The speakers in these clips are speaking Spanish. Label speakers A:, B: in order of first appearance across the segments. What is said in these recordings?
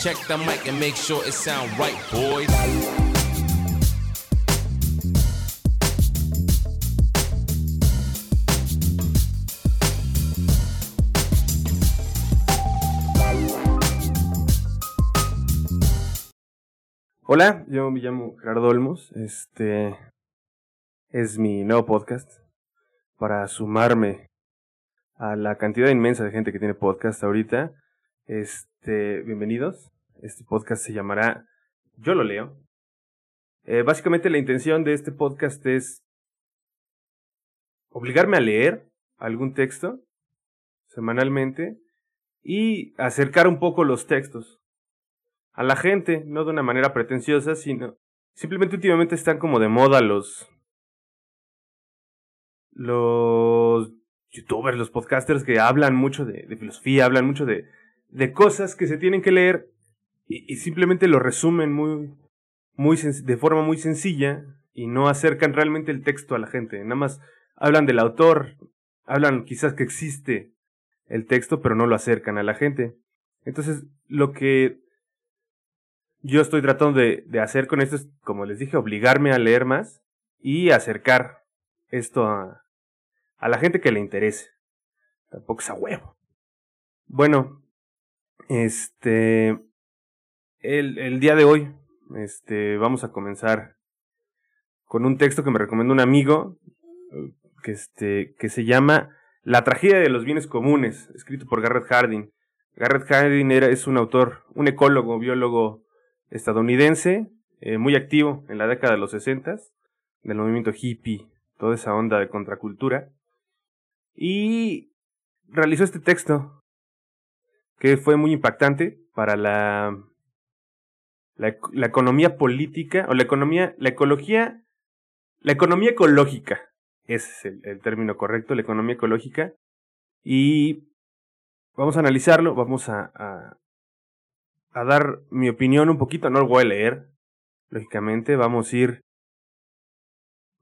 A: Check the mic and make sure it sound right, boys.
B: Hola, yo me llamo Gerardo Olmos. Este es mi nuevo podcast para sumarme a la cantidad inmensa de gente que tiene podcast ahorita. Este, bienvenidos. Este podcast se llamará Yo lo leo. Eh, básicamente la intención de este podcast es obligarme a leer algún texto semanalmente y acercar un poco los textos a la gente, no de una manera pretenciosa, sino simplemente últimamente están como de moda los los youtubers, los podcasters que hablan mucho de, filosofía, hablan mucho de, de, cosas que se tienen que leer y, simplemente lo resumen muy, muy de forma muy sencilla y no acercan realmente el texto a la gente. Nada más hablan del autor, hablan quizás que existe el texto, pero no lo acercan a la gente. Entonces, lo que yo estoy tratando de, de hacer con esto es, como les dije, obligarme a leer más y acercar esto a, a la gente que le interese. Tampoco es a huevo. Bueno, este, el, el día de hoy, este, vamos a comenzar con un texto que me recomendó un amigo, que este, que se llama La tragedia de los bienes comunes, escrito por Garrett Hardin. Garrett Hardin era, es un autor, un ecólogo, biólogo estadounidense, eh, muy activo en la década de los sesentas, del movimiento hippie, toda esa onda de contracultura. Y realizó este texto que fue muy impactante para la, la, economía política o la economía, la ecología, la economía ecológica. Ese es el, término correcto, la economía ecológica. Y vamos a analizarlo, vamos a, a, dar mi opinión un poquito, no lo voy a leer, lógicamente, vamos a ir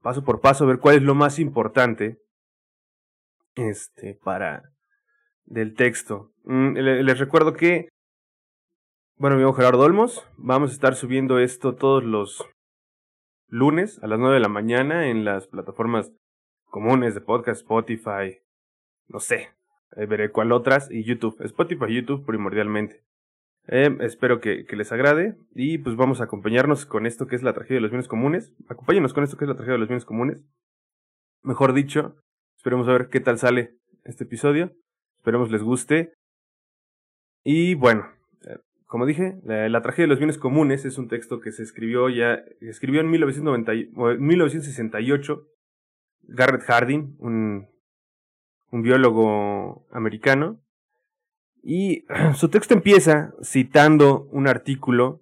B: paso por paso ver cuál es lo más importante este, para del texto. Mm, les recuerdo que, bueno, mi amigo Gerardo Olmos, vamos a estar subiendo esto todos los lunes a las 9 de la mañana en las plataformas comunes de podcast, Spotify, no sé, veré cuál otras, y YouTube, Spotify YouTube primordialmente. Eh, espero que, que, les agrade y pues vamos a acompañarnos con esto que es la tragedia de los bienes comunes. Acompáñenos con esto que es la tragedia de los bienes comunes. Mejor dicho, Esperemos a ver qué tal sale este episodio. Esperemos les guste. Y bueno, eh, como dije, la, tragedia de los bienes comunes es un texto que se escribió ya, escribió en 1968 Garrett Hardin, un, un biólogo americano. Y su texto empieza citando un artículo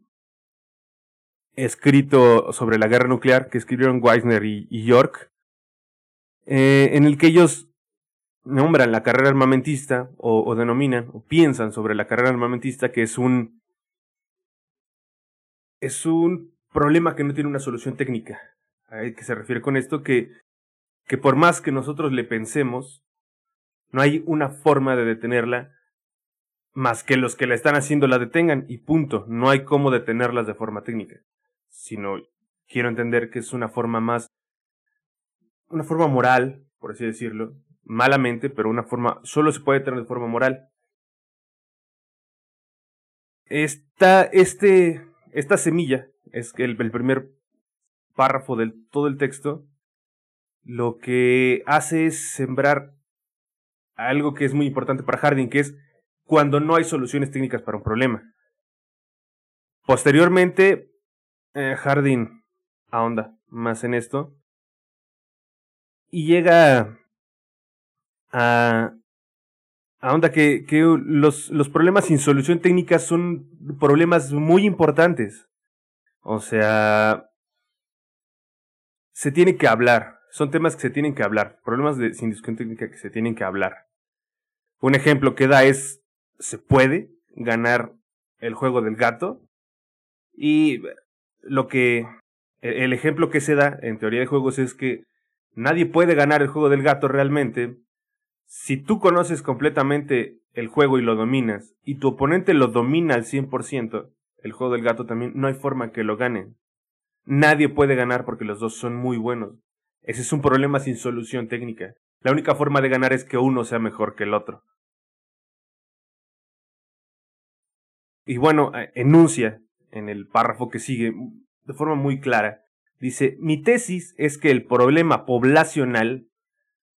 B: escrito sobre la guerra nuclear que escribieron Weisner y York eh, en el que ellos nombran la carrera armamentista o, denominan o piensan sobre la carrera armamentista que es un es un problema que no tiene una solución técnica. ¿A qué se refiere con esto? Que, que por más que nosotros le pensemos, no hay una forma de detenerla más que los que la están haciendo la detengan y punto. No hay cómo detenerlas de forma técnica. Sino quiero entender que es una forma más una forma moral, por así decirlo, malamente, pero una forma, solo se puede tener de forma moral. Esta, este, esta semilla es el, primer párrafo del todo el texto, lo que hace es sembrar algo que es muy importante para Harding, que es cuando no hay soluciones técnicas para un problema. Posteriormente, eh, Harding ahonda más en esto y llega a, que, que los, los problemas sin solución técnica son problemas muy importantes. O sea, se tiene que hablar. Son temas que se tienen que hablar. Problemas de, sin discusión técnica que se tienen que hablar. Un ejemplo que da es, se puede ganar el juego del gato. Y lo que, el ejemplo que se da en teoría de juegos es que nadie puede ganar el juego del gato realmente Si tú conoces completamente el juego y lo dominas, y tu oponente lo domina al 100%, el juego del gato también, no hay forma que lo ganen. Nadie puede ganar porque los dos son muy buenos. Ese es un problema sin solución técnica. La única forma de ganar es que uno sea mejor que el otro. Y bueno, eh, enuncia en el párrafo que sigue de forma muy clara. Dice, mi tesis es que el problema poblacional,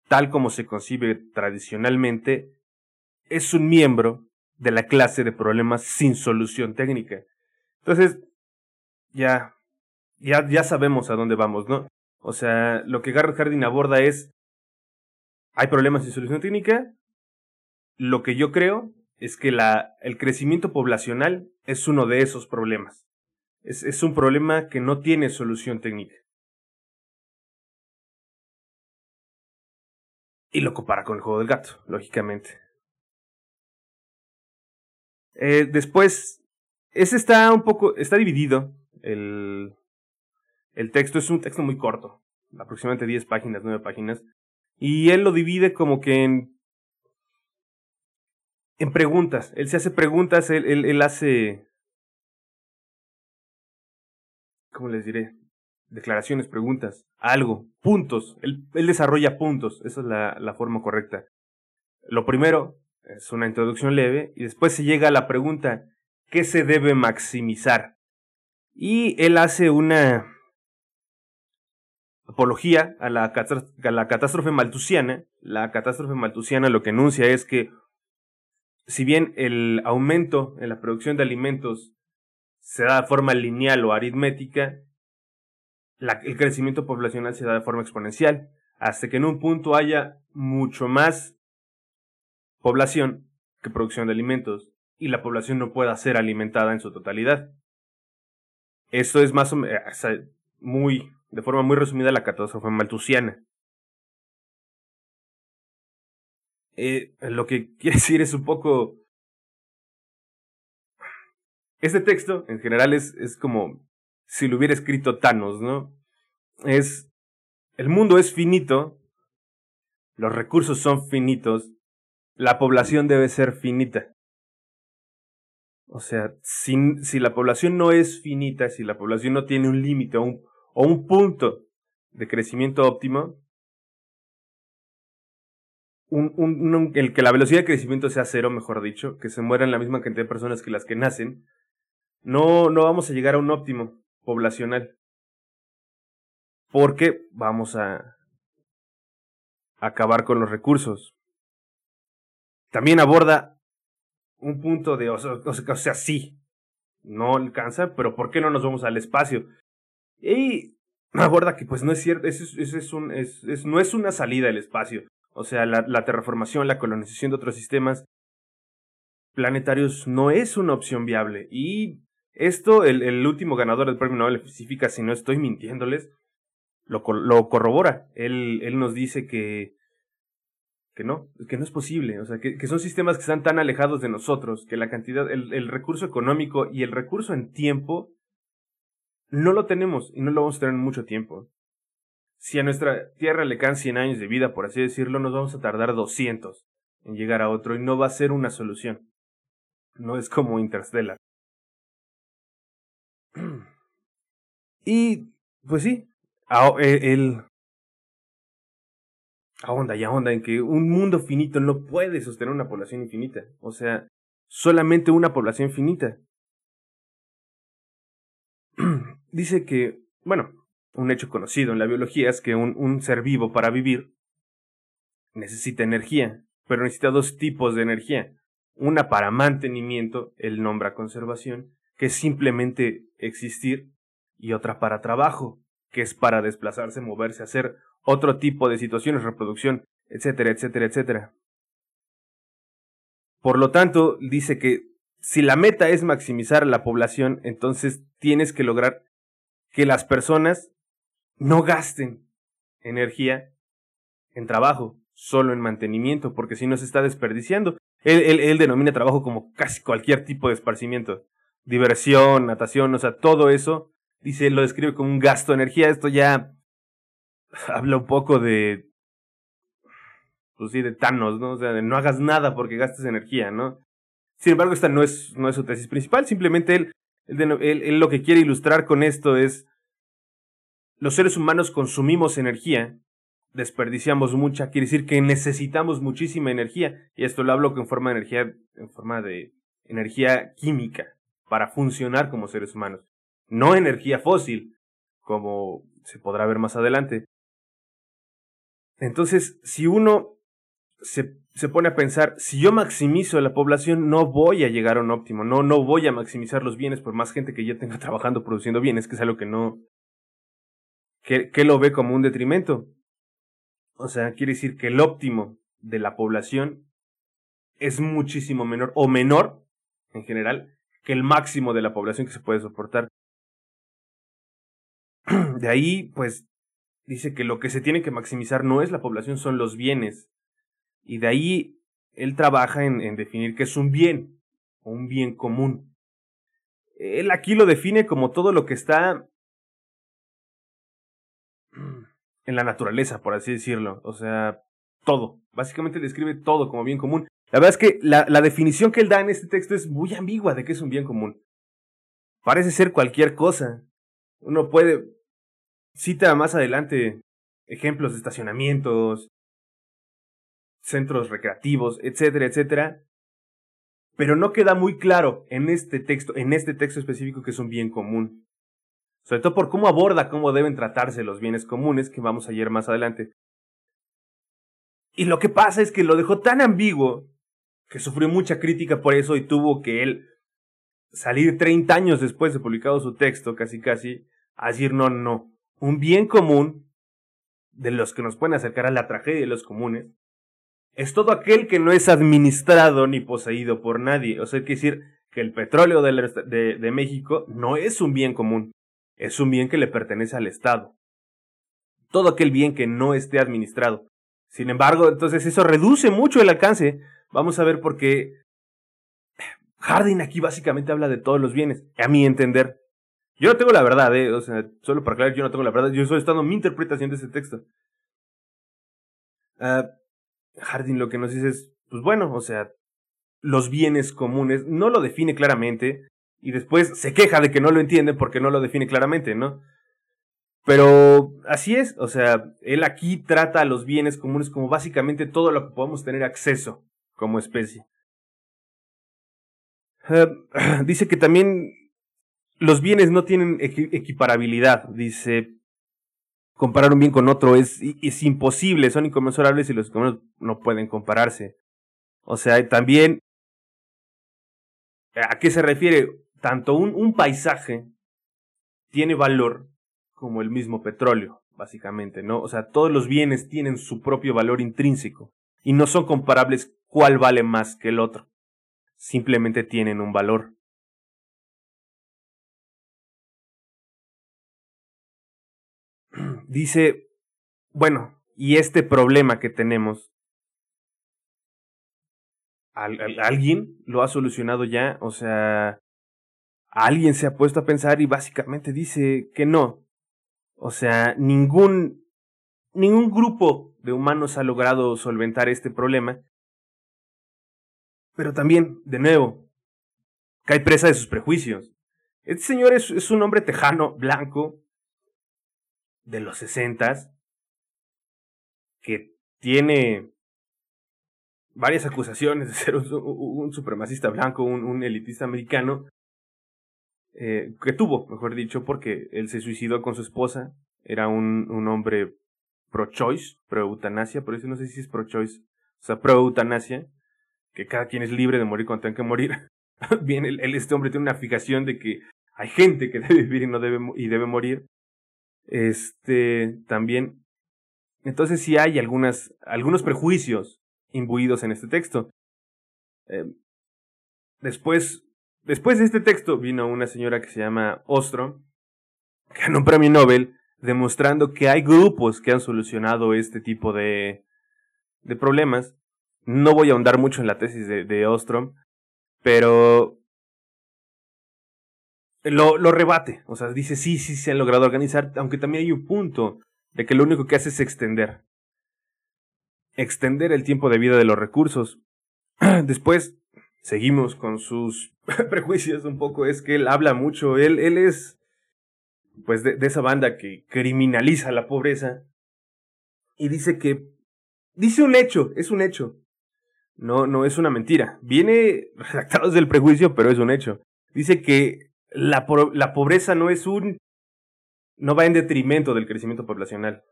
B: tal como se concibe tradicionalmente, es un miembro de la clase de problemas sin solución técnica. Entonces, ya, ya, ya sabemos a dónde vamos, ¿no? O sea, lo que Garrett Hardin aborda es, hay problemas sin solución técnica. Lo que yo creo es que la, el crecimiento poblacional es uno de esos problemas. Es, es un problema que no tiene solución técnica. Y lo compara con el juego del gato, lógicamente. Eh, después, ese está un poco, está dividido. El, el texto es un texto muy corto, aproximadamente 10 páginas, 9 páginas. Y él lo divide como que en, en preguntas. Él se hace preguntas, él, él, él hace... ¿Cómo les diré? Declaraciones, preguntas, algo, puntos. Él, él desarrolla puntos, esa es la, la forma correcta. Lo primero es una introducción leve y después se llega a la pregunta, ¿qué se debe maximizar? Y él hace una apología a la, a la catástrofe maltusiana. La catástrofe maltusiana lo que enuncia es que si bien el aumento en la producción de alimentos se da de forma lineal o aritmética, el crecimiento poblacional se da de forma exponencial, hasta que en un punto haya mucho más población que producción de alimentos y la población no pueda ser alimentada en su totalidad. Esto es más o menos muy, de forma muy resumida, la catástrofe maltusiana. Eh, lo que quiere decir es un poco... Este texto, en general, es, es como si lo hubiera escrito Thanos, ¿no? Es... El mundo es finito, los recursos son finitos, la población debe ser finita. O sea, si, si la población no es finita, si la población no tiene un límite o un, o un punto de crecimiento óptimo, un, un, el que la velocidad de crecimiento sea cero, mejor dicho, que se mueran la misma cantidad de personas que las que nacen, no, no vamos a llegar a un óptimo poblacional. Porque vamos a acabar con los recursos también aborda un punto de, o sea, sí, no alcanza, pero ¿por qué no nos vamos al espacio? Y aborda que pues no es cierto, es es, no es una salida al espacio. O sea, la terraformación, la colonización de otros sistemas planetarios no es una opción viable. Y esto, el, el último ganador del premio Nobel de Física, si no estoy mintiéndoles, lo, lo corrobora. Él, él nos dice que que no, que no es posible, o sea, que, que, son sistemas que están tan alejados de nosotros, que la cantidad, el, el, recurso económico y el recurso en tiempo no lo tenemos y no lo vamos a tener en mucho tiempo. Si a nuestra Tierra le quedan 100 años de vida, por así decirlo, nos vamos a tardar 200 en llegar a otro y no va a ser una solución. No es como Interstellar. Y, pues sí, e, el, ahonda y ahonda en que un mundo finito no puede sostener una población infinita. O sea, solamente una población finita. Dice que, bueno, un hecho conocido en la biología es que un, un ser vivo para vivir necesita energía, pero necesita dos tipos de energía. Una para mantenimiento, él nombra conservación, que es simplemente existir, y otra para trabajo, que es para desplazarse, moverse, hacer otro tipo de situaciones, reproducción, etcétera, etcétera, etcétera. Por lo tanto, dice que si la meta es maximizar la población, entonces tienes que lograr que las personas no gasten energía en trabajo, solo en mantenimiento, porque si no se está desperdiciando. Él, él, él, denomina trabajo como casi cualquier tipo de esparcimiento. Diversión, natación, o sea, todo eso, dice, lo describe como un gasto de energía. Esto ya habla un poco de pues sí, de Thanos, ¿no? O sea, de no hagas nada porque gastes energía, ¿no? Sin embargo, esta no es, no es su tesis principal, simplemente él, él, lo que quiere ilustrar con esto es, los seres humanos consumimos energía, desperdiciamos mucha, quiere decir que necesitamos muchísima energía, y esto lo hablo en forma de energía, en forma de energía química, para funcionar como seres humanos, no energía fósil, como se podrá ver más adelante. Entonces, si uno se, se, pone a pensar, si yo maximizo la población, no voy a llegar a un óptimo, no, no voy a maximizar los bienes por más gente que ya tenga trabajando produciendo bienes, que es algo que no, que, que lo ve como un detrimento. O sea, quiere decir que el óptimo de la población es muchísimo menor, o menor, en general, que el máximo de la población que se puede soportar. De ahí, pues, dice que lo que se tiene que maximizar no es la población, son los bienes. Y de ahí él trabaja en, definir qué es un bien, o un bien común. Él aquí lo define como todo lo que está en la naturaleza, por así decirlo. O sea, todo. Básicamente describe todo como bien común. La verdad es que la, la definición que él da en este texto es muy ambigua de qué es un bien común. Parece ser cualquier cosa. Uno puede, cita más adelante ejemplos de estacionamientos, centros recreativos, etcétera, etcétera. Pero no queda muy claro en este texto, en este texto específico que es un bien común. Sobre todo por cómo aborda cómo deben tratarse los bienes comunes, que vamos a ir más adelante. Y lo que pasa es que lo dejó tan ambiguo que sufrió mucha crítica por eso y tuvo que él salir 30 años después de publicado su texto, casi casi, a decir no, no. Un bien común de los que nos pueden acercar a la tragedia de los comunes es todo aquel que no es administrado ni poseído por nadie. O sea, quiere decir que el petróleo de, de, México no es un bien común, es un bien que le pertenece al Estado. Todo aquel bien que no esté administrado. Sin embargo, entonces eso reduce mucho el alcance. Vamos a ver por qué Harding aquí básicamente habla de todos los bienes, a mi entender. Yo no tengo la verdad, ¿eh? o sea, solo para aclarar, yo no tengo la verdad, yo estoy dando mi interpretación de ese texto. Uh, lo que nos dice es, pues bueno, o sea, los bienes comunes, no lo define claramente y después se queja de que no lo entiende porque no lo define claramente, ¿no? Pero así es, o sea, él aquí trata a los bienes comunes como básicamente todo lo que podemos tener acceso como especie. Eh, dice que también los bienes no tienen equiparabilidad, dice, comparar un bien con otro es, es imposible, son inconmensurables y los humanos no pueden compararse. O sea, también, ¿a qué se refiere? Tanto un, un paisaje tiene valor como el mismo petróleo, básicamente, ¿no? O sea, todos los bienes tienen su propio valor intrínseco y no son comparables cuál vale más que el otro. Simplemente tienen un valor. dice, bueno, y este problema que tenemos, ¿alguien lo ha solucionado ya? O sea, alguien se ha puesto a pensar y básicamente dice que no. O sea, ningún, ningún grupo de humanos ha logrado solventar este problema. Pero también, de nuevo, cae presa de sus prejuicios. Este señor es, es un hombre tejano, blanco, de los sesentas que tiene varias acusaciones de ser un, supremacista blanco, un, elitista americano, eh, que tuvo, mejor dicho, porque él se suicidó con su esposa, era un, un hombre pro-choice, pro-eutanasia, por eso no sé si es pro-choice, o sea, pro-eutanasia, que cada quien es libre de morir cuando tenga que morir. Bien, él, este hombre tiene una fijación de que hay gente que debe vivir y no debe, y debe morir, este, también. Entonces sí hay algunas, algunos prejuicios imbuidos en este texto. Eh, después, después de este texto vino una señora que se llama Ostrom, que ganó un premio Nobel, demostrando que hay grupos que han solucionado este tipo de, de problemas. No voy a ahondar mucho en la tesis de, Ostrom, pero lo, lo rebate. O sea, dice, sí, sí, se han logrado organizar, aunque también hay un punto de que lo único que hace es extender. extender el tiempo de vida de los recursos. Después, seguimos con sus prejuicios un poco, es que él habla mucho, él, él es pues de, esa banda que criminaliza la pobreza y dice que dice un hecho, es un hecho. No, no es una mentira. Viene redactado desde el prejuicio, pero es un hecho. Dice que la, la pobreza no es un no va en detrimento del crecimiento poblacional.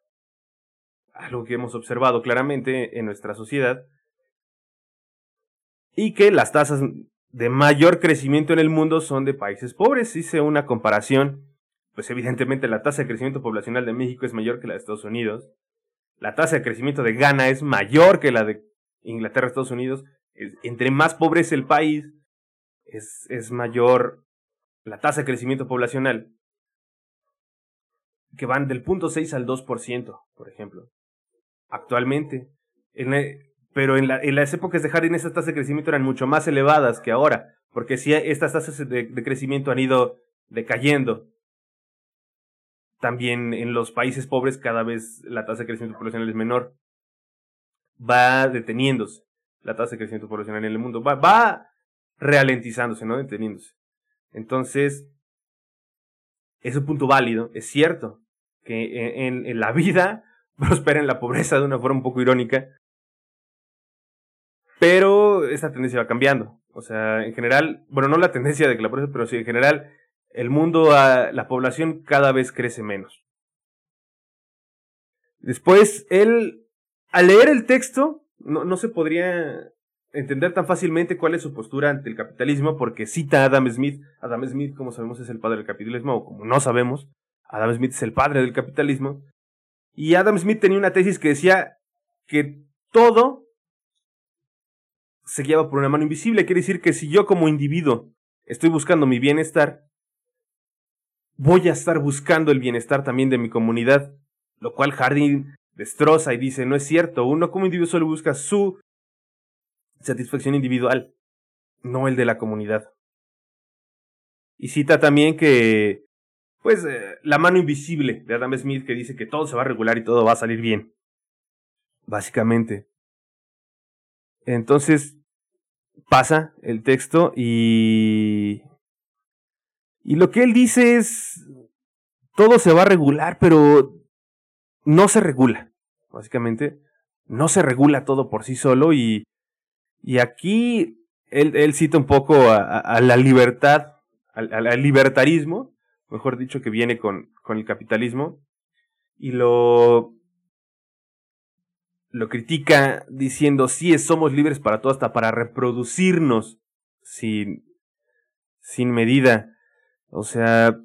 B: Algo que hemos observado claramente en nuestra sociedad. Y que las tasas de mayor crecimiento en el mundo son de países pobres. Hice una comparación. Pues evidentemente la tasa de crecimiento poblacional de México es mayor que la de Estados Unidos. La tasa de crecimiento de Ghana es mayor que la de Inglaterra, Estados Unidos. Entre más pobre es el país, es, mayor la tasa de crecimiento poblacional que van del punto 6 al 2%, por ejemplo. Actualmente. pero en, en, las épocas de Harding estas tasas de crecimiento eran mucho más elevadas que ahora, porque si estas tasas de, crecimiento han ido decayendo. También en los países pobres cada vez la tasa de crecimiento poblacional es menor. Va deteniéndose la tasa de crecimiento poblacional en el mundo. Va, va ralentizándose, no deteniéndose. Entonces, es un punto válido, es cierto que en, la vida prospera en la pobreza de una forma un poco irónica. Pero esta tendencia va cambiando. O sea, en general, bueno, no la tendencia de que la pobreza, pero sí, en general, el mundo, la población cada vez crece menos. Después, él, al leer el texto, no, no se podría entender tan fácilmente cuál es su postura ante el capitalismo, porque cita a Adam Smith. Adam Smith, como sabemos, es el padre del capitalismo, o como no sabemos, Adam Smith es el padre del capitalismo. Y Adam Smith tenía una tesis que decía que todo se guiaba por una mano invisible. Quiere decir que si yo como individuo estoy buscando mi bienestar, voy a estar buscando el bienestar también de mi comunidad. Lo cual Harding destroza y dice, no es cierto, uno como individuo solo busca su satisfacción individual, no el de la comunidad. Y cita también que pues eh, la mano invisible de Adam Smith que dice que todo se va a regular y todo va a salir bien. Básicamente. Entonces pasa el texto y... Y lo que él dice es... Todo se va a regular, pero no se regula. Básicamente, no se regula todo por sí solo y... Y aquí él, él cita un poco a, la libertad, al libertarismo, mejor dicho, que viene con, con el capitalismo, y lo, lo critica diciendo, sí, somos libres para todo, hasta para reproducirnos sin, sin medida. O sea,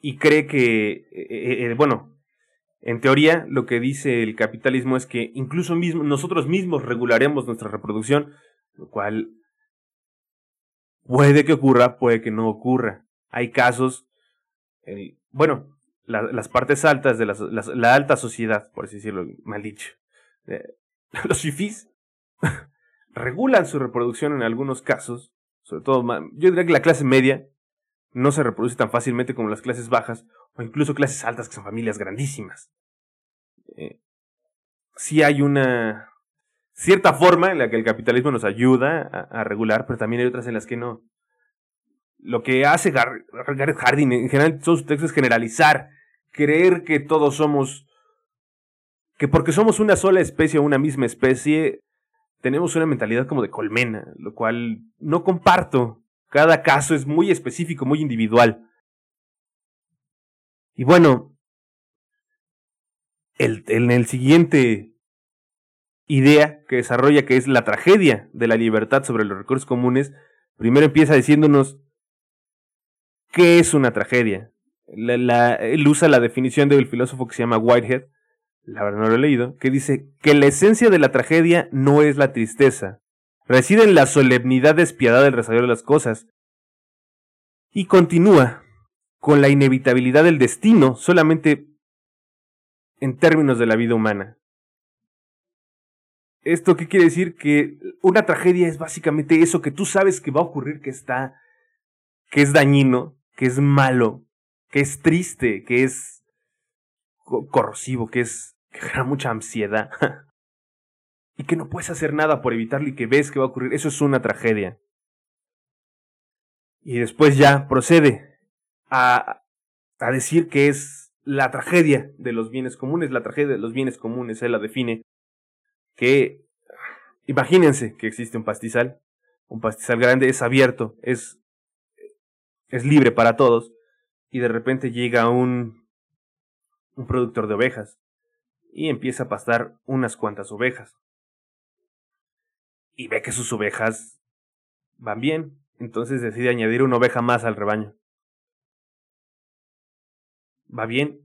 B: y cree que, eh, eh, eh, bueno, en teoría lo que dice el capitalismo es que incluso nosotros mismos regularemos nuestra reproducción, lo cual puede que ocurra, puede que no ocurra hay casos, bueno, las partes altas de la, alta sociedad, por así decirlo, mal dicho. Los fifís regulan su reproducción en algunos casos, sobre todo, yo diría que la clase media no se reproduce tan fácilmente como las clases bajas o incluso clases altas que son familias grandísimas. Eh, sí hay una cierta forma en la que el capitalismo nos ayuda a regular, pero también hay otras en las que no lo que hace Garrett Harding en general todos sus textos es generalizar, creer que todos somos, que porque somos una sola especie o una misma especie, tenemos una mentalidad como de colmena, lo cual no comparto. Cada caso es muy específico, muy individual. Y bueno, el, en el siguiente idea que desarrolla, que es la tragedia de la libertad sobre los recursos comunes, primero empieza diciéndonos ¿Qué es una tragedia? La, él usa la definición del filósofo que se llama Whitehead, la verdad no lo he leído, que dice que la esencia de la tragedia no es la tristeza, reside en la solemnidad despiadada del resolver de las cosas. Y continúa con la inevitabilidad del destino solamente en términos de la vida humana. ¿Esto qué quiere decir? Que una tragedia es básicamente eso que tú sabes que va a ocurrir, que está, que es dañino, que es malo, que es triste, que es corrosivo, que es, que genera mucha ansiedad y que no puedes hacer nada por evitarlo y que ves que va a ocurrir, eso es una tragedia. Y después ya procede a, decir que es la tragedia de los bienes comunes, la tragedia de los bienes comunes, él la define, que imagínense que existe un pastizal, un pastizal grande, es abierto, es, es libre para todos, y de repente llega un, un productor de ovejas y empieza a pastar unas cuantas ovejas. Y ve que sus ovejas van bien, entonces decide añadir una oveja más al rebaño. Va bien,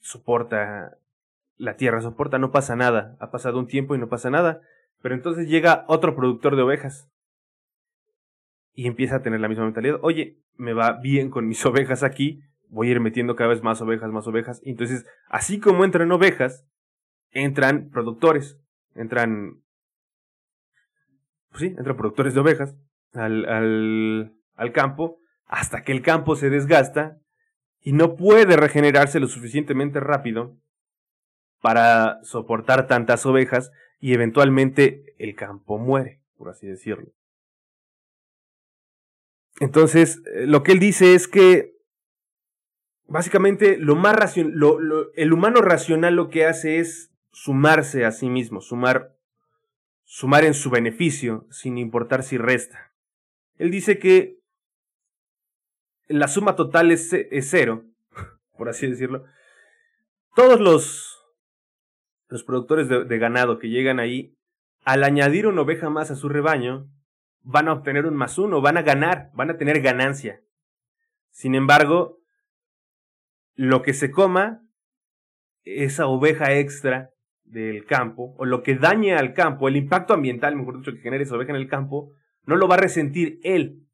B: soporta la tierra, soporta, no pasa nada. Ha pasado un tiempo y no pasa nada. Pero entonces llega otro productor de ovejas y empieza a tener la misma mentalidad. Oye, me va bien con mis ovejas aquí, voy a ir metiendo cada vez más ovejas, más ovejas. Y entonces, así como entran ovejas, entran productores, entran, pues sí, entran productores de ovejas al, al, al campo, hasta que el campo se desgasta y no puede regenerarse lo suficientemente rápido para soportar tantas ovejas y eventualmente el campo muere, por así decirlo. Entonces, eh, lo que él dice es que básicamente lo más el humano racional lo que hace es sumarse a sí mismo, sumar, sumar en su beneficio, sin importar si resta. Él dice que la suma total es, cero, por así decirlo. Todos los, los productores de, de ganado que llegan ahí, al añadir una oveja más a su rebaño, van a obtener un más uno, van a ganar, van a tener ganancia. Sin embargo, lo que se coma, esa oveja extra del campo, o lo que dañe al campo, el impacto ambiental, mejor dicho, que genere esa oveja en el campo, no lo va a resentir él,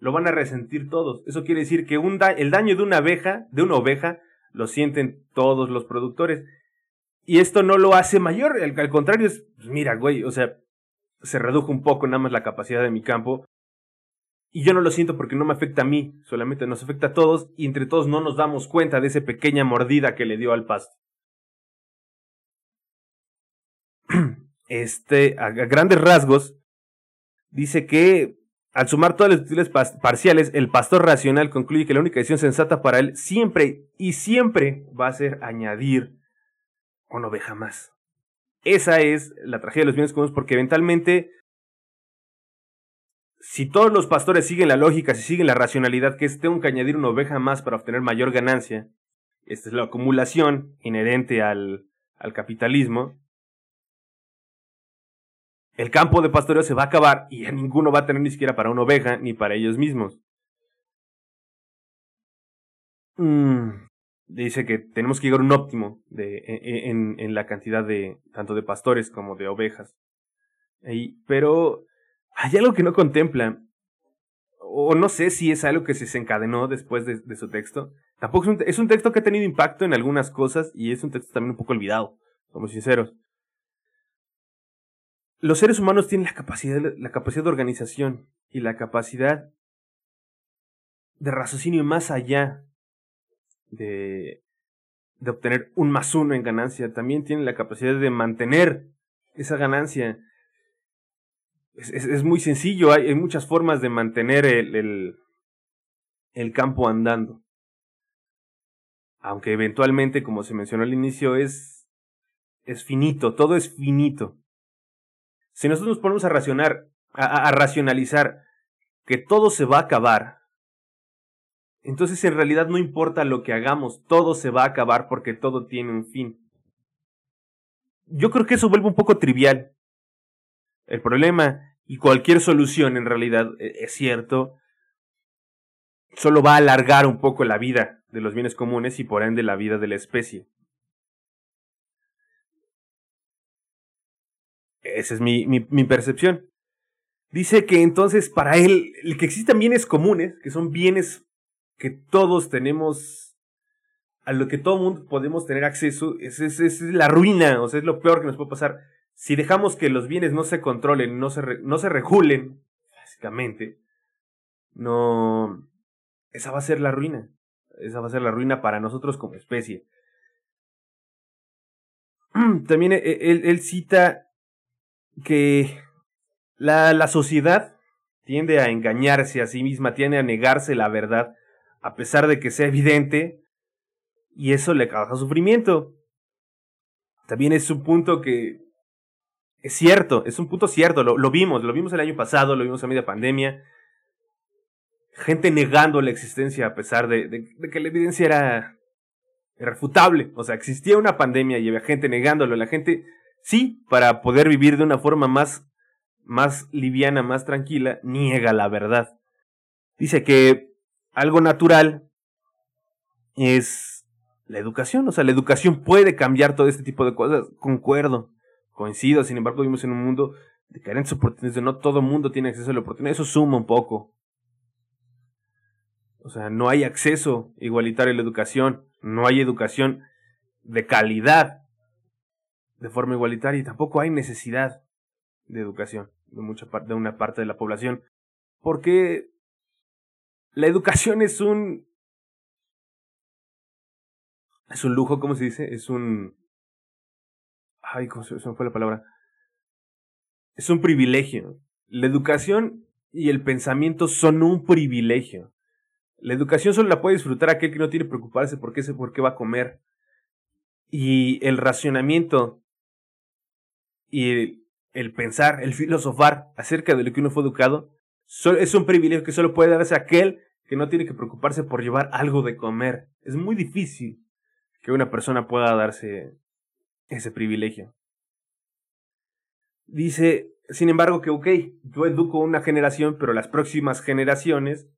B: lo van a resentir todos. Eso quiere decir que el daño de una abeja, de una oveja, lo sienten todos los productores. Y esto no lo hace mayor, al, contrario es, pues mira, güey, o sea, se redujo un poco nada más la capacidad de mi campo. Y yo no lo siento porque no me afecta a mí, solamente nos afecta a todos y entre todos no nos damos cuenta de esa pequeña mordida que le dio al pasto. Este, a grandes rasgos, dice que al sumar todas las utilidades parciales, el pastor racional concluye que la única decisión sensata para él siempre y siempre va a ser añadir una oveja más. Esa es la tragedia de los bienes comunes porque eventualmente, si todos los pastores siguen la lógica, si siguen la racionalidad, que es tengo que añadir una oveja más para obtener mayor ganancia, esta es la acumulación inherente al, al capitalismo, el campo de pastoreo se va a acabar y a ninguno va a tener ni siquiera para una oveja ni para ellos mismos. Mm, dice que tenemos que llegar a un óptimo e, e, en, la cantidad de tanto de pastores como de ovejas. Pero hay algo que no contempla, o no sé si es algo que se desencadenó después de, de su texto. Tampoco es un, es un texto que ha tenido impacto en algunas cosas y es un texto también un poco olvidado, somos sinceros los seres humanos tienen la capacidad, la capacidad de organización y la capacidad de raciocinio más allá de, de obtener un más uno en ganancia. También tienen la capacidad de mantener esa ganancia. Es, muy sencillo, hay, hay, muchas formas de mantener el, el, el campo andando. Aunque eventualmente, como se mencionó al inicio, es, es finito, todo es finito. Si nosotros nos ponemos a racionar, a, racionalizar que todo se va a acabar, entonces en realidad no importa lo que hagamos, todo se va a acabar porque todo tiene un fin. Yo creo que eso vuelve un poco trivial. El problema y cualquier solución en realidad e, es cierto, solo va a alargar un poco la vida de los bienes comunes y por ende la vida de la especie. Esa es mi, mi, percepción. Dice que entonces para él, el que existen bienes comunes, que son bienes que todos tenemos, a lo que todo mundo podemos tener acceso, es, es, es, la ruina, o sea, es lo peor que nos puede pasar. Si dejamos que los bienes no se controlen, no se, no se regulen, básicamente, no, esa va a ser la ruina. Esa va a ser la ruina para nosotros como especie. también eh, él, él cita que la, la sociedad tiende a engañarse a sí misma, tiende a negarse la verdad, a pesar de que sea evidente, y eso le causa sufrimiento. También es un punto que es cierto, es un punto cierto, lo, lo vimos, lo vimos el año pasado, lo vimos a media pandemia. Gente negando la existencia a pesar de, de, que la evidencia era irrefutable. O sea, existía una pandemia y había gente negándolo. La gente, sí, para poder vivir de una forma más, más liviana, más tranquila, niega la verdad. Dice que algo natural es la educación. O sea, la educación puede cambiar todo este tipo de cosas. Concuerdo coincido, sin embargo vivimos en un mundo de carentes oportunidades, no todo mundo tiene acceso a la oportunidad, eso suma un poco. O sea, no hay acceso igualitario a la educación, no hay educación de calidad de forma igualitaria y tampoco hay necesidad de educación de mucha de una parte de la población, porque la educación es un es un lujo, ¿cómo se dice? Es un Ay, ¿cómo se, fue la palabra? Es un privilegio. La educación y el pensamiento son un privilegio. La educación solo la puede disfrutar aquel que no tiene que preocuparse por qué, por qué va a comer. Y el racionamiento y el, pensar, el filosofar acerca de lo que uno fue educado, es un privilegio que solo puede darse a aquel que no tiene que preocuparse por llevar algo de comer. Es muy difícil que una persona pueda darse ese privilegio. Dice, sin embargo, que, ok, yo educo una generación, pero las próximas generaciones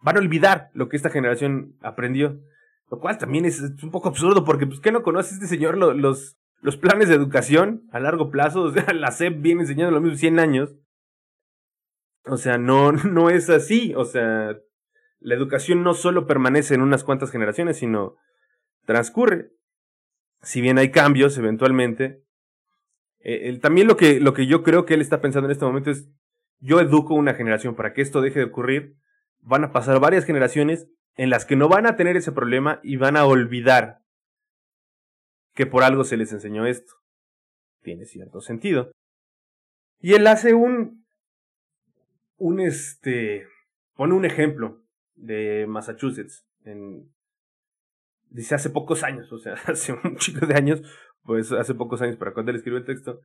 B: van a olvidar lo que esta generación aprendió. Lo cual también es, un poco absurdo, porque, pues, ¿qué no conoce este señor los planes de educación a largo plazo? O sea, la SEP viene enseñando lo mismo 100 años. O sea, no, no es así. O sea, la educación no solo permanece en unas cuantas generaciones, sino transcurre si bien hay cambios eventualmente, eh, también lo que, lo que yo creo que él está pensando en este momento es, yo educo una generación para que esto deje de ocurrir, van a pasar varias generaciones en las que no van a tener ese problema y van a olvidar que por algo se les enseñó esto. Tiene cierto sentido. Y él hace un, un este, pone un ejemplo de Massachusetts, en, dice hace pocos años, o sea, hace un chico de años, pues hace pocos años para cuando él escribió el texto,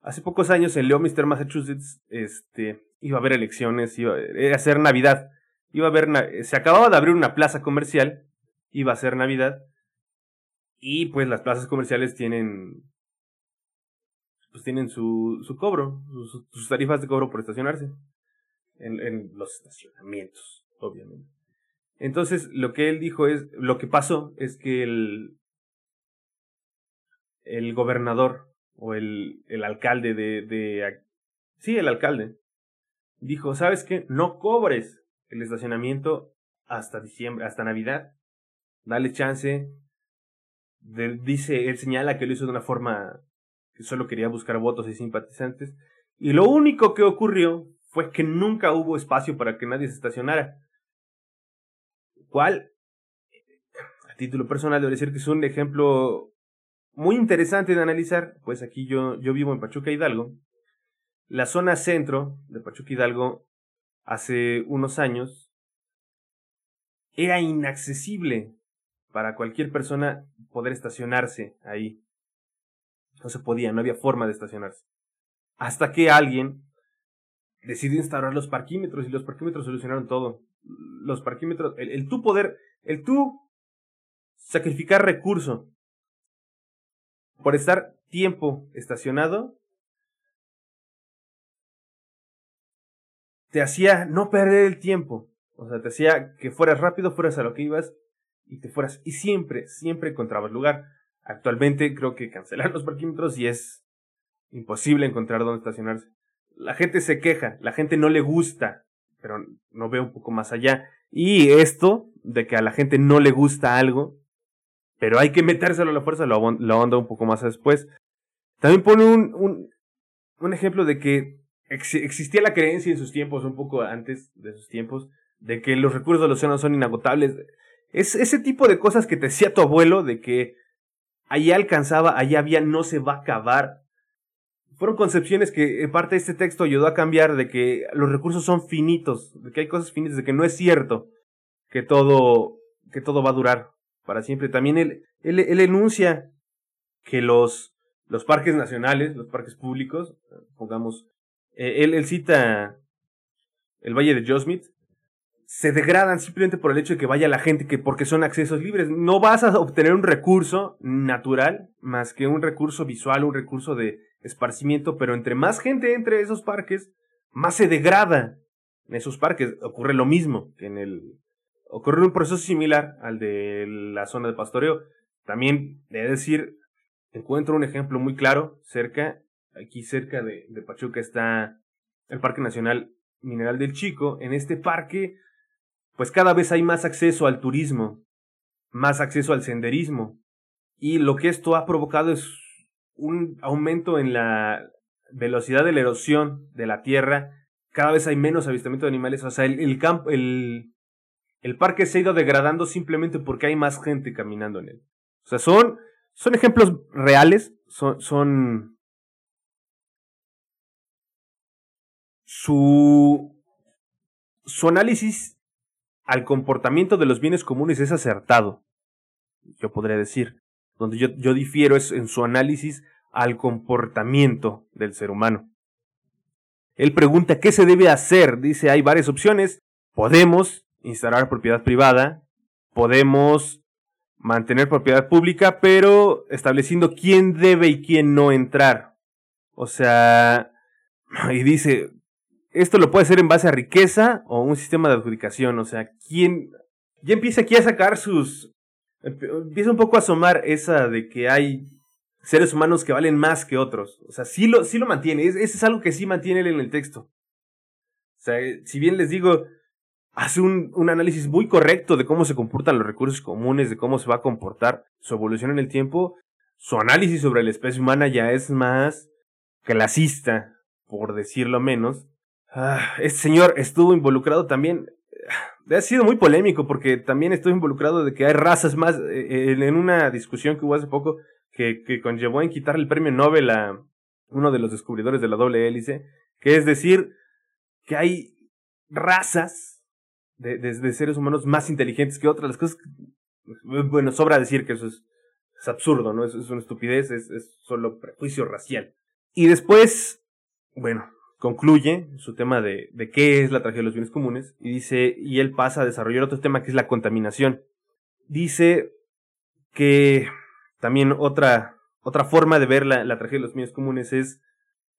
B: hace pocos años en Leominster, Massachusetts, este, iba a haber elecciones, iba a ser Navidad, iba a haber, se acababa de abrir una plaza comercial, iba a ser Navidad, y pues las plazas comerciales tienen, pues tienen su, su cobro, sus, tarifas de cobro por estacionarse, en, en los estacionamientos, obviamente. Entonces, lo que él dijo es, lo que pasó es que el, el gobernador o el, el alcalde de, de, sí, el alcalde, dijo, ¿sabes qué? No cobres el estacionamiento hasta diciembre, hasta Navidad. Dale chance. Dice, él señala que lo hizo de una forma que solo quería buscar votos y simpatizantes. Y lo único que ocurrió fue que nunca hubo espacio para que nadie se estacionara cual, a título personal, debo decir que es un ejemplo muy interesante de analizar, pues aquí yo, yo vivo en Pachuca Hidalgo. La zona centro de Pachuca Hidalgo hace unos años era inaccesible para cualquier persona poder estacionarse ahí. No se podía, no había forma de estacionarse. Hasta que alguien decidió instalar los parquímetros y los parquímetros solucionaron todo los parquímetros, el, el tú poder, el tú sacrificar recurso por estar tiempo estacionado, te hacía no perder el tiempo. O sea, te hacía que fueras rápido, fueras a lo que ibas y te fueras. Y siempre, siempre encontrabas lugar. Actualmente creo que cancelar los parquímetros y es imposible encontrar dónde estacionarse. La gente se queja, la gente no le gusta pero no veo un poco más allá. Y esto de que a la gente no le gusta algo, pero hay que metérselo a la fuerza, lo, lo onda un poco más después. También pone un, un, un ejemplo de que existía la creencia en sus tiempos, un poco antes de sus tiempos, de que los recursos del océano son inagotables. Es ese tipo de cosas que te decía tu abuelo, de que allí alcanzaba, allí había, no se va a acabar. Fueron concepciones que en parte este texto ayudó a cambiar de que los recursos son finitos, de que hay cosas finitas, de que no es cierto que todo, que todo va a durar para siempre. También él, él, él enuncia que los, los parques nacionales, los parques públicos, pongamos, eh, él, él cita el Valle de Yosemite, se degradan simplemente por el hecho de que vaya la gente, que porque son accesos libres. No vas a obtener un recurso natural más que un recurso visual, un recurso de esparcimiento, pero entre más gente entre esos parques, más se degrada en esos parques. Ocurre lo mismo que en el... Ocurre un proceso similar al de la zona de pastoreo. También, de decir, encuentro un ejemplo muy claro cerca, aquí cerca de, de Pachuca está el Parque Nacional Mineral del Chico. En este parque pues cada vez hay más acceso al turismo, más acceso al senderismo. Y lo que esto ha provocado es un aumento en la velocidad de la erosión de la tierra. Cada vez hay menos avistamiento de animales. O sea, el, campo, el, el parque se ha ido degradando simplemente porque hay más gente caminando en él. O sea, son, son ejemplos reales, son, son su, su análisis al comportamiento de los bienes comunes es acertado, yo podría decir. Donde yo, yo difiero es en su análisis al comportamiento del ser humano. Él pregunta qué se debe hacer. Dice, hay varias opciones. Podemos instalar propiedad privada, podemos mantener propiedad pública, pero estableciendo quién debe y quién no entrar. O sea, y dice, esto lo puede hacer en base a riqueza o un sistema de adjudicación. O sea, ¿quién ya empieza aquí a sacar sus... Empieza un poco a asomar esa de que hay seres humanos que valen más que otros. O sea, sí lo, sí lo mantiene. Ese es algo que sí mantiene él en el texto. O sea, si bien les digo, hace un, un análisis muy correcto de cómo se comportan los recursos comunes, de cómo se va a comportar su evolución en el tiempo, su análisis sobre la especie humana ya es más clasista, por decirlo menos, Ah, este señor estuvo involucrado también. Ha sido muy polémico porque también estuvo involucrado de que hay razas más. Eh, en una discusión que hubo hace poco que, que conllevó en quitar el premio Nobel a uno de los descubridores de la doble hélice, que es decir, que hay razas de, de, seres humanos más inteligentes que otras. Las cosas. Bueno, sobra decir que eso es, es absurdo, ¿no? Es, es una estupidez, es, es solo prejuicio racial. Y después, bueno, concluye su tema de, de qué es la tragedia de los bienes comunes y dice, y él pasa a desarrollar otro tema que es la contaminación. Dice que también otra, otra forma de ver la, la tragedia de los bienes comunes es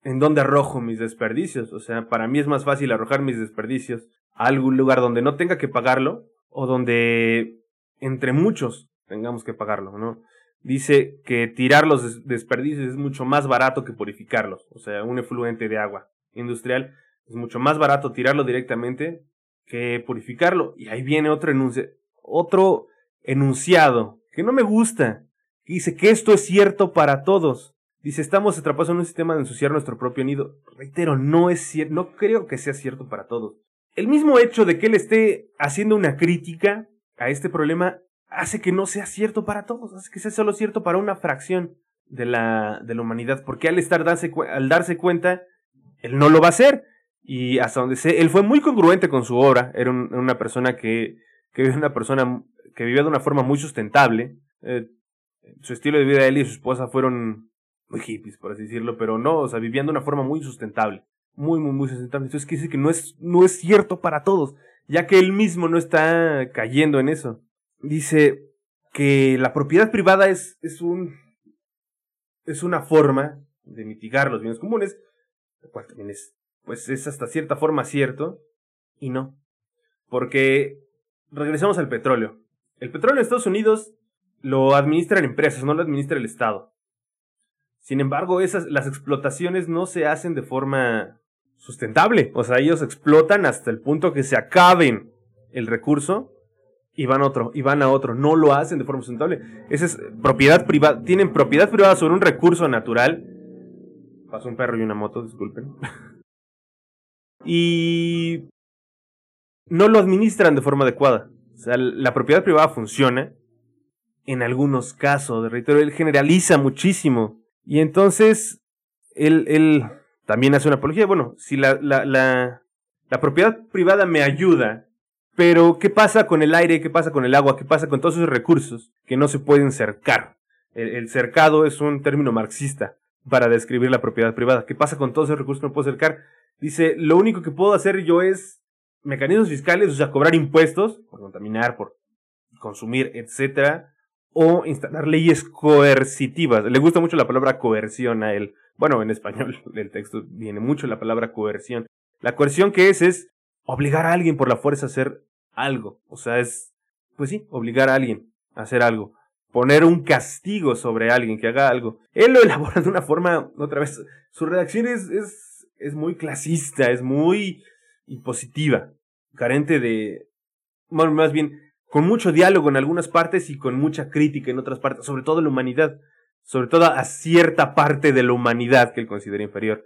B: en dónde arrojo mis desperdicios. O sea, para mí es más fácil arrojar mis desperdicios a algún lugar donde no tenga que pagarlo o donde entre muchos tengamos que pagarlo, ¿no? Dice que tirar los desperdicios es mucho más barato que purificarlos, o sea, un efluente de agua industrial, es mucho más barato tirarlo directamente que purificarlo. Y ahí viene otro, otro enunciado que no me gusta, dice que esto es cierto para todos. Dice, estamos atrapados en un sistema de ensuciar nuestro propio nido. Reitero, no es cierto, no creo que sea cierto para todos. El mismo hecho de que él esté haciendo una crítica a este problema hace que no sea cierto para todos, hace que sea solo cierto para una fracción de la, de la humanidad, porque al estar al darse cuenta él no lo va a hacer. Y hasta donde sé, él fue muy congruente con su obra. Era una persona que, que una persona que vivía de una forma muy sustentable. Eh, su estilo de vida él y su esposa fueron muy hippies, por así decirlo, pero no, o sea, vivían de una forma muy sustentable. Muy, muy, muy sustentable. Entonces quiere decir que no es, no es cierto para todos, ya que él mismo no está cayendo en eso. Dice que la propiedad privada es, es un, es una forma de mitigar los bienes comunes, lo cual también es, pues es hasta cierta forma cierto, y no. Porque regresamos al petróleo. El petróleo en Estados Unidos lo administran empresas, no lo administra el Estado. Sin embargo, esas, las explotaciones no se hacen de forma sustentable. O sea, ellos explotan hasta el punto que se acaben el recurso y van a otro, y van a otro. No lo hacen de forma sustentable. Esa es propiedad privada. Tienen propiedad privada sobre un recurso natural Pasó un perro y una moto, disculpen. y no lo administran de forma adecuada. O sea, la propiedad privada funciona en algunos casos, reitero, él generaliza muchísimo. Y entonces, él, él también hace una apología. Bueno, si la, la, la, la propiedad privada me ayuda, pero ¿qué pasa con el aire? ¿Qué pasa con el agua? ¿Qué pasa con todos esos recursos que no se pueden cercar? El, cercado es un término marxista para describir la propiedad privada. ¿Qué pasa con todos esos recursos que no puedo cercar? Dice, lo único que puedo hacer yo es mecanismos fiscales, o sea, cobrar impuestos por contaminar, por consumir, etcétera, o instalar leyes coercitivas. Le gusta mucho la palabra coerción a él. Bueno, en español del texto viene mucho la palabra coerción. La coerción que es es obligar a alguien por la fuerza a hacer algo. O sea, es, pues sí, obligar a alguien a hacer algo. Poner un castigo sobre alguien que haga algo. Él lo elabora de una forma, otra vez, su redacción es, es, es muy clasista, es muy impositiva, carente de, más bien, con mucho diálogo en algunas partes y con mucha crítica en otras partes, sobre todo la humanidad, sobre todo a cierta parte de la humanidad que él considera inferior.